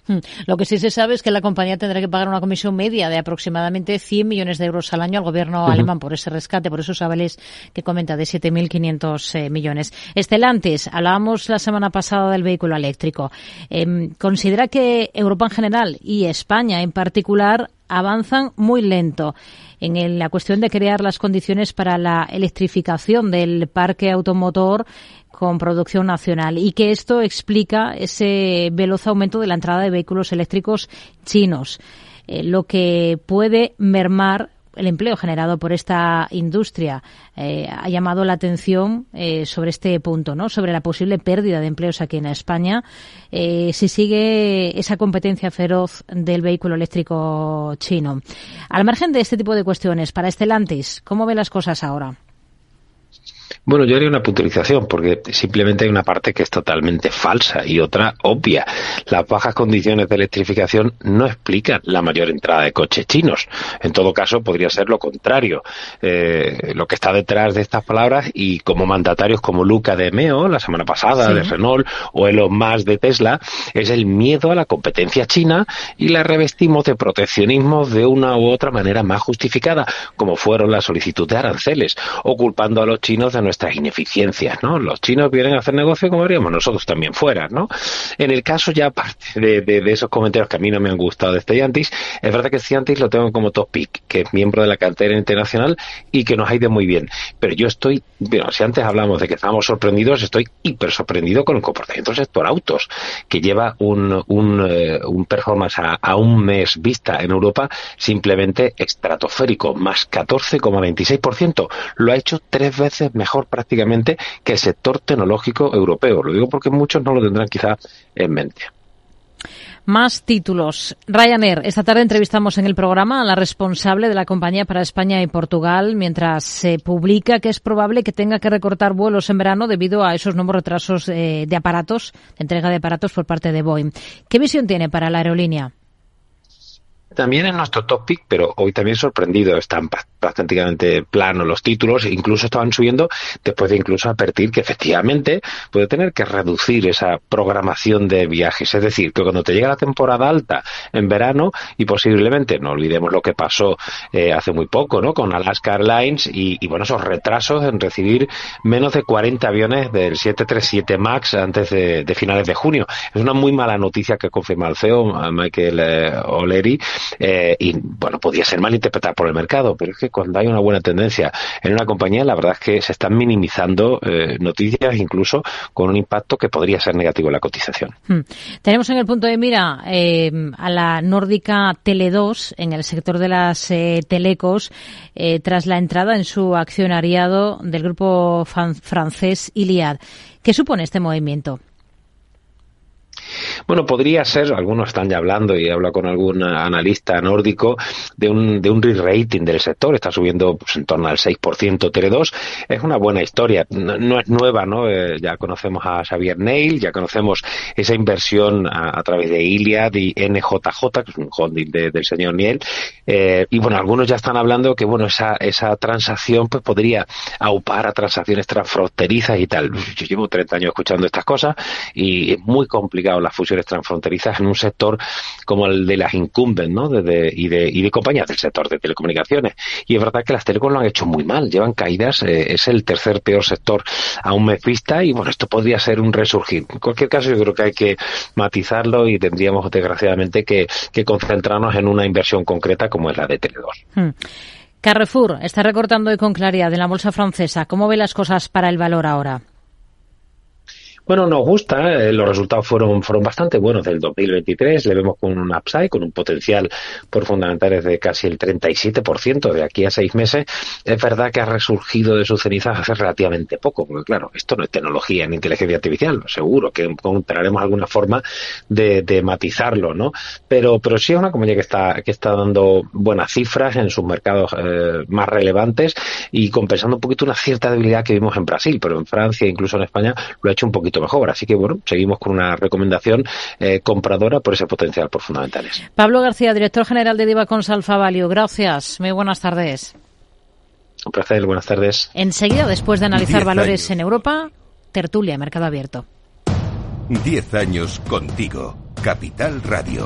Lo que sí se sabe es que la compañía tendrá que pagar una comisión media de aproximadamente 100 millones de euros al año al gobierno uh -huh. alemán por ese rescate, por esos avales que comenta de 7.500 eh, millones. Estelantes, hablábamos la semana pasada del vehículo eléctrico. Eh, ¿Considera que Europa en general y España en particular avanzan muy lento en la cuestión de crear las condiciones para la electrificación del parque automotor con producción nacional y que esto explica ese veloz aumento de la entrada de vehículos eléctricos chinos, eh, lo que puede mermar el empleo generado por esta industria eh, ha llamado la atención eh, sobre este punto, ¿no? Sobre la posible pérdida de empleos aquí en España eh, si sigue esa competencia feroz del vehículo eléctrico chino. Al margen de este tipo de cuestiones, para Estelantis, ¿cómo ve las cosas ahora? Bueno, yo haría una puntualización porque simplemente hay una parte que es totalmente falsa y otra obvia. Las bajas condiciones de electrificación no explican la mayor entrada de coches chinos. En todo caso, podría ser lo contrario. Eh, lo que está detrás de estas palabras y como mandatarios como Luca de Meo, la semana pasada, sí. de Renault, o Elon Musk de Tesla, es el miedo a la competencia china y la revestimos de proteccionismo de una u otra manera más justificada, como fueron la solicitud de aranceles, o culpando a los chinos de nuestras ineficiencias, ¿no? Los chinos vienen a hacer negocio como haríamos nosotros también fuera, ¿no? En el caso ya, aparte de, de, esos comentarios que a mí no me han gustado de Stellantis, es verdad que Stellantis lo tengo como top pick, que es miembro de la cantera internacional y que nos ha ido muy bien. Pero yo estoy, bueno, si antes hablamos de que estábamos sorprendidos, estoy hiper sorprendido con el comportamiento del sector autos, que lleva un, un, eh, un performance a, a un mes vista en Europa simplemente estratosférico, más 14,26%. Lo ha hecho tres veces mejor prácticamente que el sector tecnológico europeo. Lo digo porque muchos no lo tendrán quizá en mente. Más títulos. Ryanair. Esta tarde entrevistamos en el programa a la responsable de la compañía para España y Portugal, mientras se publica que es probable que tenga que recortar vuelos en verano debido a esos nuevos retrasos eh, de aparatos, de entrega de aparatos por parte de Boeing. ¿Qué visión tiene para la aerolínea? También en nuestro topic, pero hoy también sorprendido, están prácticamente planos los títulos, incluso estaban subiendo después de incluso advertir que efectivamente puede tener que reducir esa programación de viajes. Es decir, que cuando te llega la temporada alta en verano y posiblemente, no olvidemos lo que pasó eh, hace muy poco, ¿no? Con Alaska Airlines y, bueno, esos retrasos en recibir menos de 40 aviones del 737 MAX antes de, finales de junio. Es una muy mala noticia que confirma el CEO, Michael eh, O'Leary, eh, y bueno, podía ser mal interpretada por el mercado, pero es que cuando hay una buena tendencia en una compañía, la verdad es que se están minimizando eh, noticias incluso con un impacto que podría ser negativo en la cotización. Hmm. Tenemos en el punto de mira eh, a la nórdica Tele2 en el sector de las telecos tras la entrada en su accionariado del grupo francés Iliad. ¿Qué supone este movimiento? Bueno, podría ser, algunos están ya hablando y hablo con algún analista nórdico de un, de un re-rating del sector, está subiendo pues, en torno al 6% Tele2, es una buena historia, no, es nueva, ¿no? Eh, ya conocemos a Xavier Neil, ya conocemos esa inversión a, través de Iliad y NJJ, que es un holding del señor Neil, eh, y bueno, algunos ya están hablando que bueno, esa, esa transacción pues podría aupar a transacciones transfronterizas y tal. Yo llevo 30 años escuchando estas cosas y es muy complicado las fusiones transfronterizas en un sector como el de las incumbents ¿no? de, y, de, y de compañías del sector de telecomunicaciones. Y es verdad que las telecom lo han hecho muy mal, llevan caídas, eh, es el tercer peor sector a un mes vista y bueno, esto podría ser un resurgir. En cualquier caso, yo creo que hay que matizarlo y tendríamos desgraciadamente que, concentrarnos en una inversión concreta como es la de Tele2. Hmm. Carrefour está recortando hoy con claridad en la bolsa francesa. ¿Cómo ve las cosas para el valor ahora? Bueno, nos gusta, eh, los resultados fueron, fueron bastante buenos del 2023, le vemos con un upside, con un potencial por fundamentales de casi el 37% de aquí a seis meses. Es verdad que ha resurgido de sus cenizas hace relativamente poco, porque claro, esto no es tecnología ni inteligencia artificial, seguro que encontraremos alguna forma de, matizarlo, ¿no? Pero, pero sí es una compañía que está, que está dando buenas cifras en sus mercados eh, más relevantes y compensando un poquito una cierta debilidad que vimos en Brasil, pero en Francia, incluso en España, lo ha hecho un poquito mejor. Así que bueno, seguimos con una recomendación eh, compradora por ese potencial por fundamentales. Pablo García, director general de Divacons Alfa Value. Gracias. Muy buenas tardes. Un placer, buenas tardes. Enseguida, después de analizar valores en Europa, tertulia, mercado abierto. Diez años contigo. Capital Radio.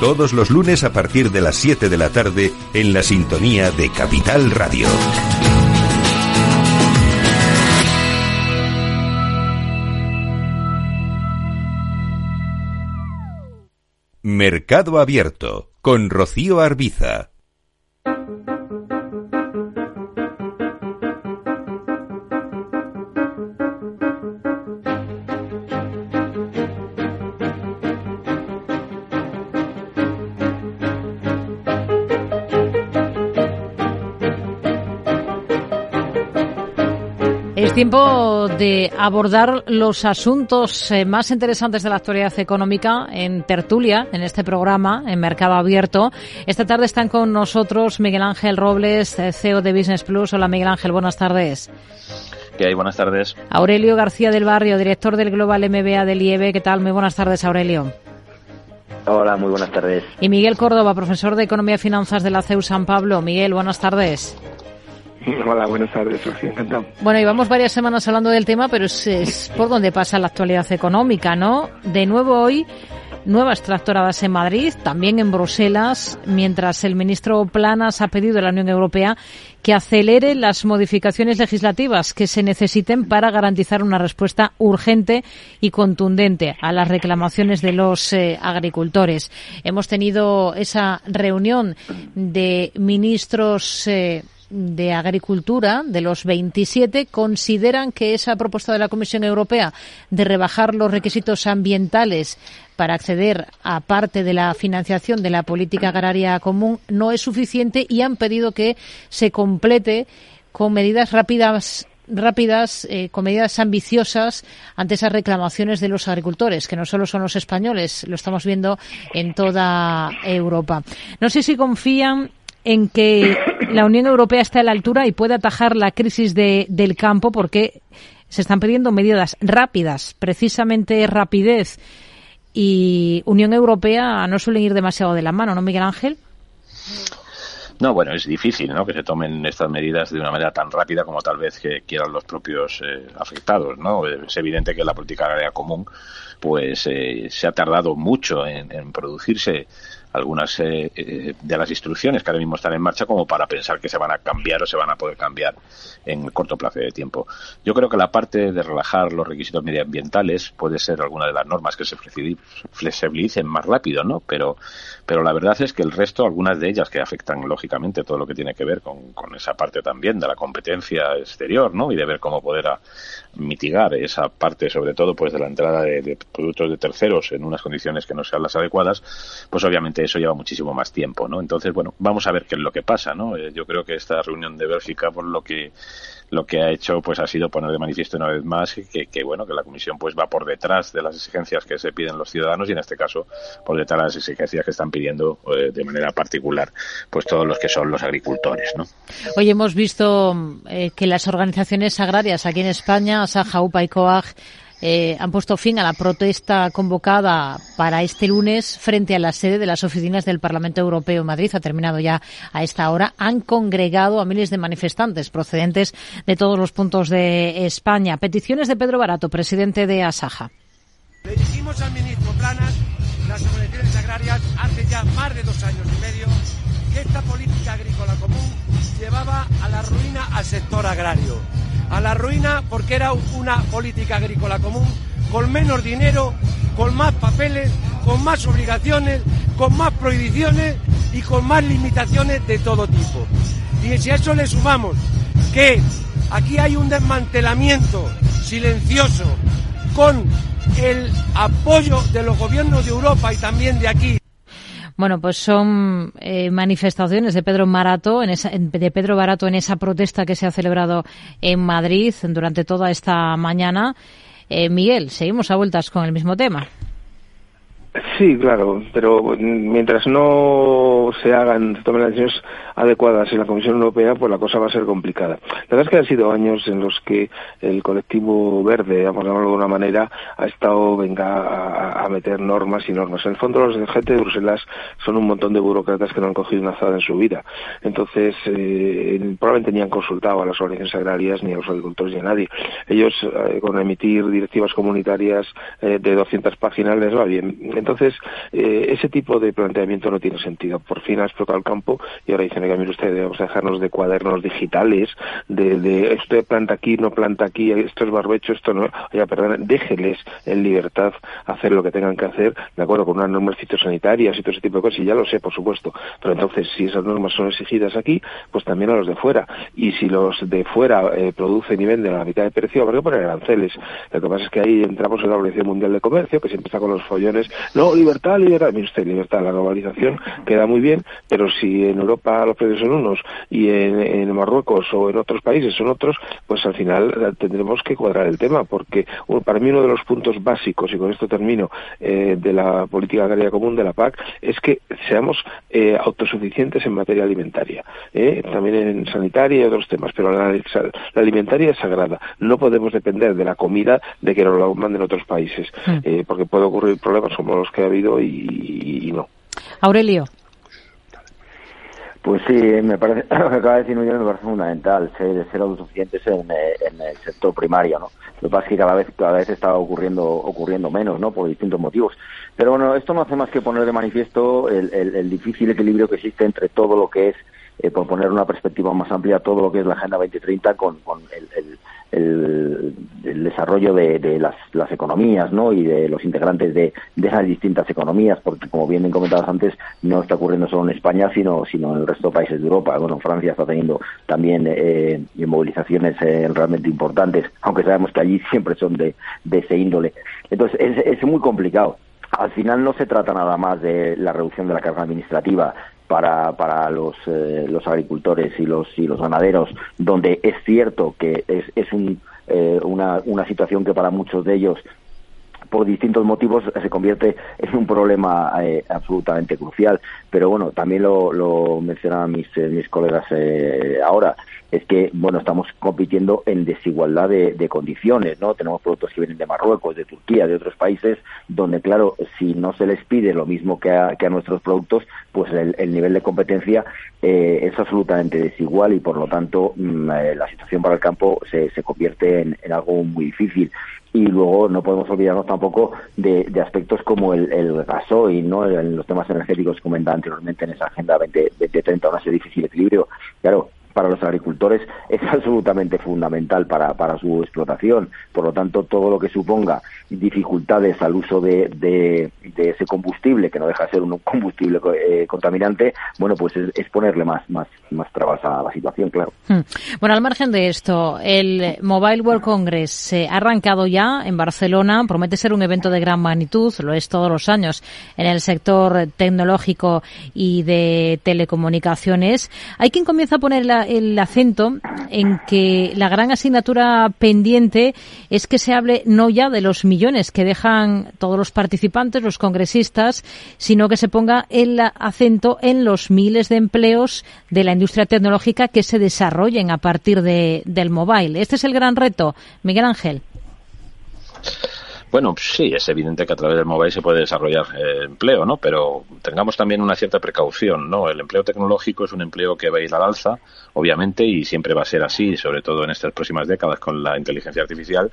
todos los lunes a partir de las 7 de la tarde en la sintonía de Capital Radio. Mercado Abierto con Rocío Arbiza. Es tiempo de abordar los asuntos eh, más interesantes de la actualidad económica en tertulia, en este programa, en Mercado Abierto. Esta tarde están con nosotros Miguel Ángel Robles, eh, CEO de Business Plus. Hola Miguel Ángel, buenas tardes. ¿Qué hay? Buenas tardes. Aurelio García del Barrio, director del Global MBA del IEB. ¿Qué tal? Muy buenas tardes, Aurelio. Hola, muy buenas tardes. Y Miguel Córdoba, profesor de Economía y Finanzas de la CEU San Pablo. Miguel, buenas tardes. Hola, buenas tardes, Sofía, encantado. Bueno, llevamos varias semanas hablando del tema, pero es, por donde pasa la actualidad económica, ¿no? De nuevo hoy nuevas tractoradas en Madrid, también en Bruselas, mientras el ministro Planas ha pedido a la Unión Europea que acelere las modificaciones legislativas que se necesiten para garantizar una respuesta urgente y contundente a las reclamaciones de los eh, agricultores. Hemos tenido esa reunión de ministros eh, de Agricultura, de los 27, consideran que esa propuesta de la Comisión Europea de rebajar los requisitos ambientales para acceder a parte de la financiación de la política agraria común no es suficiente y han pedido que se complete con medidas rápidas rápidas, eh, con medidas ambiciosas ante esas reclamaciones de los agricultores, que no solo son los españoles, lo estamos viendo en toda Europa. No sé si confían en que la Unión Europea está a la altura y puede atajar la crisis de, del campo porque se están pidiendo medidas rápidas, precisamente rapidez y Unión Europea no suelen ir demasiado de la mano, ¿no, Miguel Ángel? No, bueno, es difícil ¿no? que se tomen estas medidas de una manera tan rápida como tal vez que quieran los propios eh, afectados. ¿no? Es evidente que la política agraria común pues eh, se ha tardado mucho en producirse algunas eh, eh, de las instrucciones que ahora mismo están en marcha como para pensar que se van a cambiar o se van a poder cambiar en corto plazo de tiempo. Yo creo que la parte de relajar los requisitos medioambientales puede ser alguna de las normas que se flexibilicen más rápido, ¿no? Pero, pero la verdad es que el resto, algunas de ellas que afectan lógicamente todo lo que tiene que ver con, con esa parte también de la competencia exterior, ¿no? Y de ver cómo poder mitigar esa parte, sobre todo, pues de la entrada de, de productos de terceros en unas condiciones que no sean las adecuadas, pues obviamente eso lleva muchísimo más tiempo, ¿no? Entonces, bueno, vamos a ver qué es lo que pasa, ¿no? Eh, yo creo que esta reunión de Bélgica, por lo que lo que ha hecho pues ha sido poner de manifiesto una vez más que, que, bueno que la comisión pues va por detrás de las exigencias que se piden los ciudadanos y en este caso por detrás de las exigencias que están pidiendo eh, de manera particular pues todos los que son los agricultores ¿no? hoy hemos visto eh, que las organizaciones agrarias aquí en España Saja, UPA y COAG eh, han puesto fin a la protesta convocada para este lunes frente a la sede de las oficinas del Parlamento Europeo en Madrid. Ha terminado ya a esta hora. Han congregado a miles de manifestantes procedentes de todos los puntos de España. Peticiones de Pedro Barato, presidente de Asaja. Le dijimos al ministro Planas, las organizaciones agrarias, hace ya más de dos años y medio, que esta política agrícola común llevaba a la ruina al sector agrario a la ruina porque era una política agrícola común con menos dinero, con más papeles, con más obligaciones, con más prohibiciones y con más limitaciones de todo tipo. Y si a eso le sumamos que aquí hay un desmantelamiento silencioso con el apoyo de los gobiernos de Europa y también de aquí bueno, pues son eh, manifestaciones de Pedro Barato en esa, de Pedro Barato en esa protesta que se ha celebrado en Madrid durante toda esta mañana. Eh, Miguel, seguimos a vueltas con el mismo tema. Sí, claro, pero mientras no se hagan, se tomen las decisiones adecuadas en la Comisión Europea, pues la cosa va a ser complicada. La verdad es que han sido años en los que el colectivo verde, vamos a llamarlo de una manera, ha estado, venga, a, meter normas y normas. En el fondo, los de gente de Bruselas son un montón de burócratas que no han cogido una azada en su vida. Entonces, eh, probablemente ni han consultado a las organizaciones agrarias, ni a los agricultores, ni a nadie. Ellos, eh, con emitir directivas comunitarias eh, de 200 páginas, les va bien entonces, eh, ese tipo de planteamiento no tiene sentido. Por fin ha explotado el campo y ahora dicen que mire usted, debemos dejarnos de cuadernos digitales, de, de esto planta aquí, no planta aquí, esto es barbecho, esto no. Oiga, perdón, déjeles en libertad hacer lo que tengan que hacer, de acuerdo con unas normas fitosanitarias y todo ese tipo de cosas, y ya lo sé, por supuesto. Pero entonces, si esas normas son exigidas aquí, pues también a los de fuera. Y si los de fuera eh, producen y venden a la mitad de precio, habrá que poner aranceles. Lo que pasa es que ahí entramos en la Organización Mundial de Comercio, que siempre está con los follones no, libertad, libertad. Mire usted, libertad, la globalización queda muy bien, pero si en Europa los precios son unos y en, Marruecos o en otros países son otros, pues al final eh, tendremos que cuadrar el tema, porque para mí uno de los puntos básicos, y con esto termino, eh, de la política agraria común de la PAC, es que seamos eh, autosuficientes en materia alimentaria, también en sanitaria y otros temas, pero la, la, alimentaria es sagrada. No podemos depender de la comida de que nos la manden otros países, mm. porque puede ocurrir problemas como los que ha habido y, no. Aurelio. Pues sí, me parece, lo que acaba de decir Miguel me parece fundamental, ser, ser autosuficientes en, eh, en el sector primario, ¿no? Lo que pasa es que cada vez, cada vez está ocurriendo, ocurriendo menos, ¿no? Por distintos motivos. Pero bueno, esto no hace más que poner de manifiesto el, el, el difícil equilibrio que existe entre todo lo que es eh, por poner una perspectiva más amplia, todo lo que es la Agenda 2030 con, con el, el, el, desarrollo de, de las, las, economías ¿no? y de los integrantes de, de, esas distintas economías, porque como bien comentabas antes, no está ocurriendo solo en España, sino, sino en el resto de países de Europa. Bueno, Francia está teniendo también eh, movilizaciones eh, realmente importantes, aunque sabemos que allí siempre son de, de ese índole. Entonces, es, es muy complicado. Al final no se trata nada más de la reducción de la carga administrativa, para, para los, eh, los agricultores y los, y los ganaderos, donde es cierto que es, es un, eh, una, una situación que para muchos de ellos por distintos motivos se convierte en un problema eh, absolutamente crucial. Pero bueno, también lo, mencionaban mis, eh, mis colegas eh, ahora, es que bueno estamos compitiendo en desigualdad de, condiciones, ¿no? Tenemos productos que vienen de Marruecos, de Turquía, de otros países, donde claro, si no se les pide lo mismo que a, que a nuestros productos, pues el, el nivel de competencia eh, es absolutamente desigual y por lo tanto mmm, la situación para el campo se, se convierte en algo muy difícil y luego no podemos olvidarnos tampoco de, aspectos como el, el, gasoil, ¿no? En los temas energéticos comentaba anteriormente en esa agenda 20, 2030, un ese difícil equilibrio. Claro, para los agricultores es absolutamente fundamental para, para su explotación. Por lo tanto, todo lo que suponga dificultades al uso de, de, ese combustible, que no deja de ser un combustible eh, contaminante, bueno, pues es, es, ponerle más, más, más trabas a la situación, claro. Hmm. Bueno, al margen de esto, el Mobile World Congress se ha arrancado ya en Barcelona, promete ser un evento de gran magnitud, lo es todos los años en el sector tecnológico y de telecomunicaciones. Hay quien comienza a poner la, el acento en que la gran asignatura pendiente es que se hable no ya de los millones que dejan todos los participantes, los congresistas, sino que se ponga el acento en los miles de empleos de la industria tecnológica que se desarrollen a partir de, del mobile. Este es el gran reto. Miguel Ángel. Bueno, sí, es evidente que a través del mobile se puede desarrollar eh, empleo, ¿no? Pero tengamos también una cierta precaución, ¿no? El empleo tecnológico es un empleo que va a ir al alza, obviamente, y siempre va a ser así, sobre todo en estas próximas décadas con la inteligencia artificial,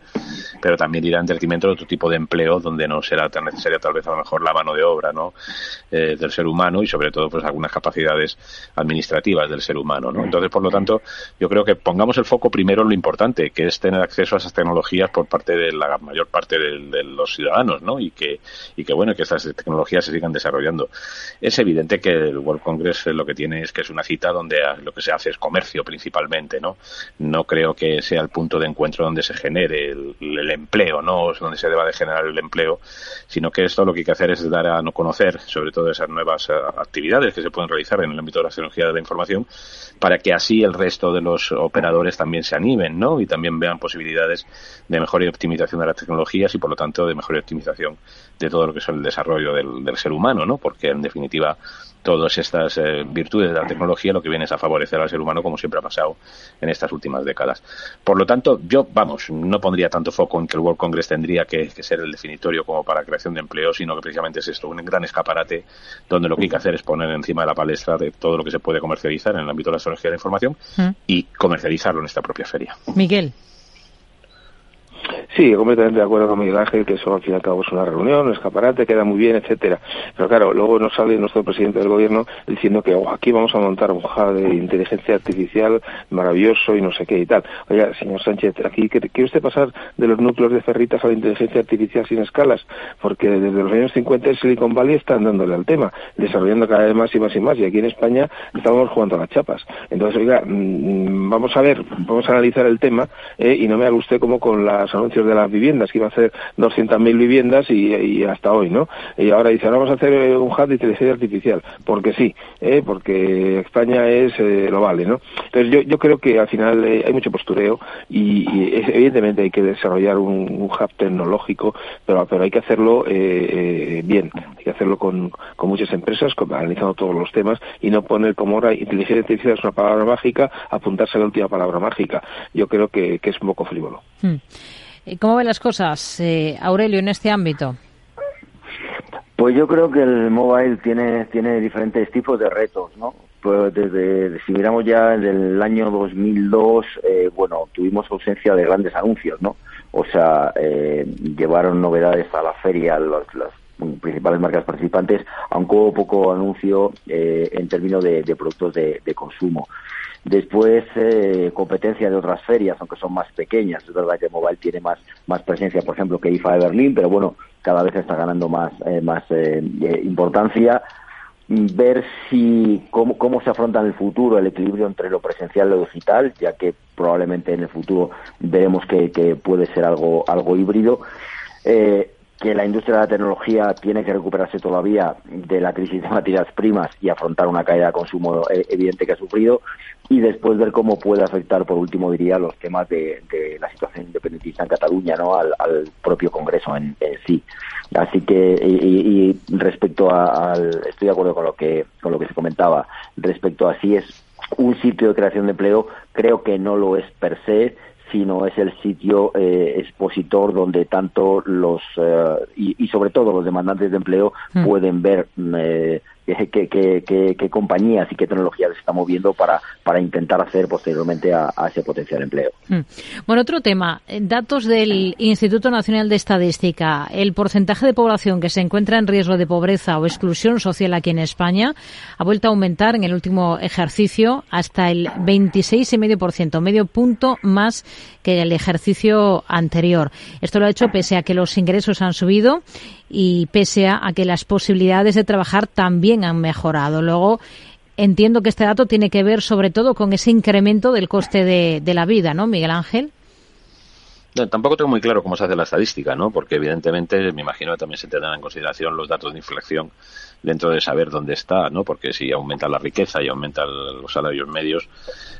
pero también irá en detrimento de otro tipo de empleo donde no será tan necesaria tal vez a lo mejor la mano de obra, ¿no? Eh, del ser humano y sobre todo pues algunas capacidades administrativas del ser humano, ¿no? Entonces, por lo tanto, yo creo que pongamos el foco primero en lo importante, que es tener acceso a esas tecnologías por parte de la mayor parte del de los ciudadanos, ¿no? Y que, y que bueno, que estas tecnologías se sigan desarrollando. Es evidente que el World Congress lo que tiene es que es una cita donde lo que se hace es comercio principalmente, ¿no? No creo que sea el punto de encuentro donde se genere el, empleo, ¿no? Es donde se deba de generar el empleo, sino que esto lo que hay que hacer es dar a no conocer, sobre todo esas nuevas uh, actividades que se pueden realizar en el ámbito de la tecnología de la información, para que así el resto de los operadores también se animen, ¿no? Y también vean posibilidades de mejor y optimización de las tecnologías y por lo tanto de mejor optimización de todo lo que es el desarrollo del, del ser humano, ¿no? Porque en definitiva todas estas eh, virtudes de la tecnología lo que viene es a favorecer al ser humano como siempre ha pasado en estas últimas décadas. Por lo tanto, yo, vamos, no pondría tanto foco en que el World Congress tendría que, que ser el definitorio como para creación de empleo, sino que precisamente es esto, un gran escaparate donde lo que hay que hacer es poner encima de la palestra de todo lo que se puede comercializar en el ámbito de la tecnología de la información ¿Mm? y comercializarlo en esta propia feria. Miguel. Sí, completamente de acuerdo con Miguel Ángel, que eso al fin y al cabo es una reunión, un escaparate, queda muy bien, etcétera. Pero claro, luego nos sale nuestro presidente del gobierno diciendo que aquí vamos a montar un hub de inteligencia artificial maravilloso y no sé qué y tal. Oiga, señor Sánchez, aquí quiere usted pasar de los núcleos de ferritas a la inteligencia artificial sin escalas, porque desde los años 50 en Silicon Valley están dándole al tema, desarrollando cada vez más y más y más, y aquí en España estamos jugando a las chapas. Entonces, oiga, mmm, vamos a ver, vamos a analizar el tema eh, y no me haga usted como con las anuncios de las viviendas, que iba a hacer 200.000 viviendas y, hasta hoy, ¿no? Y ahora dice, ahora vamos a hacer un hub de inteligencia artificial, porque sí, ¿eh? porque España es, eh, lo vale, ¿no? Entonces yo, yo creo que al final eh, hay mucho postureo y, y es, evidentemente hay que desarrollar un, un hub tecnológico, pero, pero hay que hacerlo eh, bien, hay que hacerlo con, con muchas empresas, con, analizando todos los temas y no poner como ahora inteligencia artificial es una palabra mágica, apuntarse a la última palabra mágica. Yo creo que, que es un poco frívolo. Hmm. ¿Cómo ven las cosas, eh, Aurelio, en este ámbito? Pues yo creo que el mobile tiene, tiene diferentes tipos de retos, ¿no? pues desde, si miramos ya desde el año 2002, eh, bueno, tuvimos ausencia de grandes anuncios, ¿no? O sea, eh, llevaron novedades a la feria las principales marcas participantes, aunque hubo poco anuncio eh, en términos de, productos de, consumo. Después, eh, competencia de otras ferias, aunque son más pequeñas. Es verdad que Mobile tiene más, más presencia, por ejemplo, que IFA de Berlín, pero bueno, cada vez está ganando más, eh, más importancia ver si cómo, cómo se afronta en el futuro el equilibrio entre lo presencial y lo digital, ya que probablemente en el futuro veremos que, que puede ser algo, algo híbrido. Eh, que la industria de la tecnología tiene que recuperarse todavía de la crisis de materias primas y afrontar una caída de consumo eh, evidente que ha sufrido y después ver cómo puede afectar, por último diría, los temas de, la situación independentista en Cataluña, ¿no? Al, propio Congreso en, sí. Así que y, respecto al estoy de acuerdo con lo que con lo que se comentaba respecto a si es un sitio de creación de empleo, creo que no lo es per se sino es el sitio eh, expositor donde tanto los eh, y, sobre todo los demandantes de empleo mm. pueden ver eh, qué, compañías y qué tecnologías se están moviendo para, para intentar hacer posteriormente a, ese potencial empleo. Mm. Bueno, otro tema, datos del Instituto Nacional de Estadística. El porcentaje de población que se encuentra en riesgo de pobreza o exclusión social aquí en España ha vuelto a aumentar en el último ejercicio hasta el 26,5%, medio punto más que el ejercicio anterior. Esto lo ha hecho pese a que los ingresos han subido y pese a que las posibilidades de trabajar también han mejorado. Luego, entiendo que este dato tiene que ver sobre todo con ese incremento del coste de, de la vida, ¿no, Miguel Ángel? tampoco tengo muy claro cómo se hace la estadística, ¿no? Porque evidentemente me imagino que también se tendrán en consideración los datos de inflación dentro de saber dónde está, ¿no? Porque si aumenta la riqueza y aumentan los salarios medios,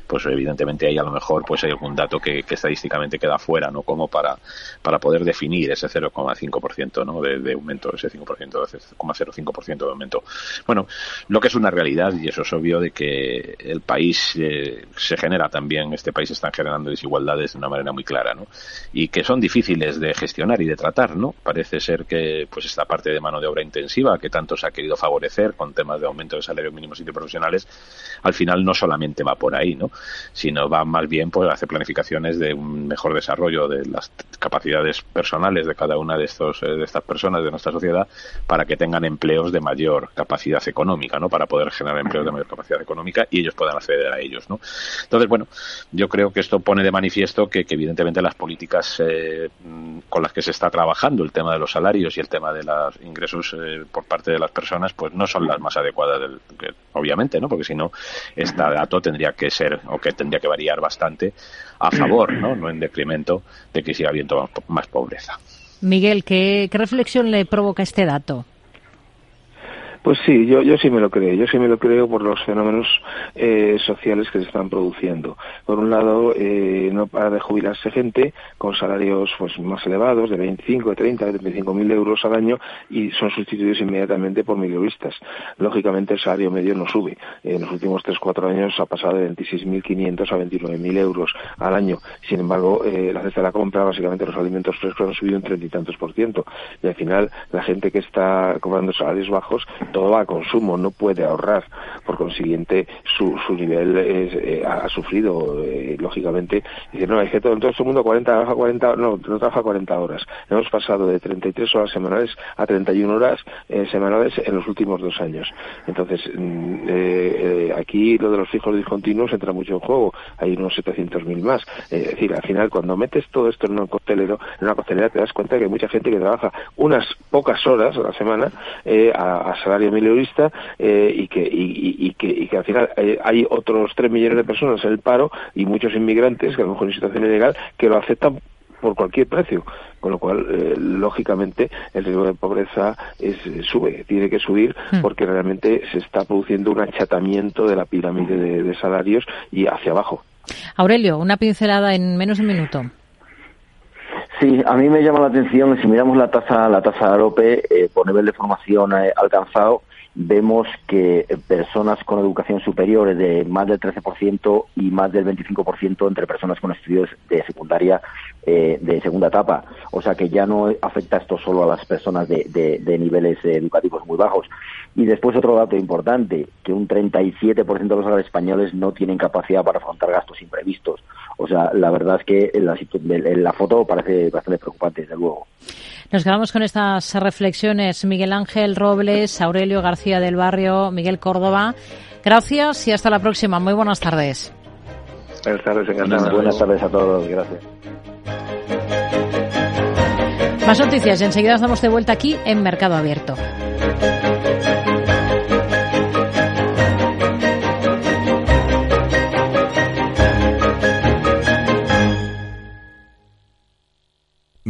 pues evidentemente ahí a lo mejor pues hay algún dato que, estadísticamente queda fuera, ¿no? Como para, para poder definir ese 0,5%, ¿no? De, de, aumento, ese 5%, ese 0,05% de aumento. Bueno, lo que es una realidad y eso es obvio de que el país eh, se genera también, este país está generando desigualdades de una manera muy clara, ¿no? Y que son difíciles de gestionar y de tratar, ¿no? Parece ser que pues esta parte de mano de obra intensiva que tanto se ha querido favorecer con temas de aumento de salarios mínimos profesionales al final no solamente va por ahí, ¿no? Sino va más bien pues hacer planificaciones de un mejor desarrollo de las capacidades personales de cada una de estos eh, de estas personas de nuestra sociedad para que tengan empleos de mayor capacidad económica, ¿no? Para poder generar empleos de mayor capacidad económica y ellos puedan acceder a ellos, ¿no? Entonces, bueno, yo creo que esto pone de manifiesto que, evidentemente las políticas eh, con las que se está trabajando, el tema de los salarios y el tema de los ingresos eh, por parte de las personas, pues no son las más adecuadas, del, obviamente, ¿no? Porque si no, este dato tendría que ser, o que tendría que variar bastante a favor, ¿no? No en decremento de que siga habiendo más pobreza. Miguel, ¿qué, ¿qué reflexión le provoca este dato? Pues sí, yo, yo sí me lo creo. Yo sí me lo creo por los fenómenos eh, sociales que se están produciendo. Por un lado, eh, no para de jubilarse gente con salarios pues más elevados, de 25, de 30, de 35 mil euros al año, y son sustituidos inmediatamente por miliovistas. Lógicamente, el salario medio no sube. En los últimos 3-4 años ha pasado de 26.500 a 29.000 euros al año. Sin embargo, eh, la cesta de la compra, básicamente los alimentos frescos, han subido un treinta y tantos por ciento. Y al final, la gente que está cobrando salarios bajos todo va a consumo, no puede ahorrar. Por consiguiente, su, su nivel eh, ha, sufrido, eh, lógicamente. Dice, no, es que todo, todo el mundo 40, trabaja 40, no, no trabaja 40 horas. Hemos pasado de 33 horas semanales a 31 horas eh, semanales en los últimos dos años. Entonces, mm, aquí lo de los fijos discontinuos entra mucho en juego. Hay unos 700.000 más. es decir, al final, cuando metes todo esto en un costelero, en una costelera, te das cuenta que hay mucha gente que trabaja unas pocas horas a la semana a, a salario eh, y, que, y, que, y que al final eh, hay otros 3 millones de personas en el paro y muchos inmigrantes, que a lo mejor en situación ilegal, que lo aceptan por cualquier precio, con lo cual, eh, lógicamente, el riesgo de pobreza es, sube, tiene que subir hmm. porque realmente se está produciendo un achatamiento de la pirámide de, salarios y hacia abajo. Aurelio, una pincelada en menos de un minuto. Sí, a mí me llama la atención, si miramos la tasa la tasa AROPE, por nivel de formación alcanzado, vemos que personas con educación superior es de más del 13% y más del 25% entre personas con estudios de secundaria eh, de segunda etapa. O sea que ya no afecta esto solo a las personas de, niveles educativos muy bajos. Y después otro dato importante, que un 37% de los españoles no tienen capacidad para afrontar gastos imprevistos. O sea, la verdad es que la, la foto parece bastante preocupante, desde luego. Nos quedamos con estas reflexiones. Miguel Ángel Robles, Aurelio García del Barrio, Miguel Córdoba. Gracias y hasta la próxima. Muy buenas tardes. Buenas tardes, Buenas tardes a todos. Gracias. Más noticias. Enseguida estamos de vuelta aquí en Mercado Abierto.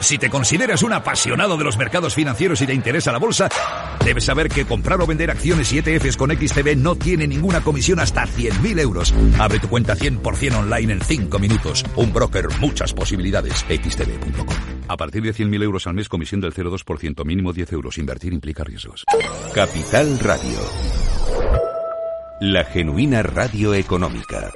Si te consideras un apasionado de los mercados financieros y te interesa la bolsa, debes saber que comprar o vender acciones y ETFs con XTB no tiene ninguna comisión hasta 100.000 euros. Abre tu cuenta 100% online en 5 minutos. Un broker, muchas posibilidades. XTB.com. A partir de 100.000 euros al mes, comisión del 0,2%, mínimo 10 euros. Invertir implica riesgos. Capital Radio. La genuina radio económica.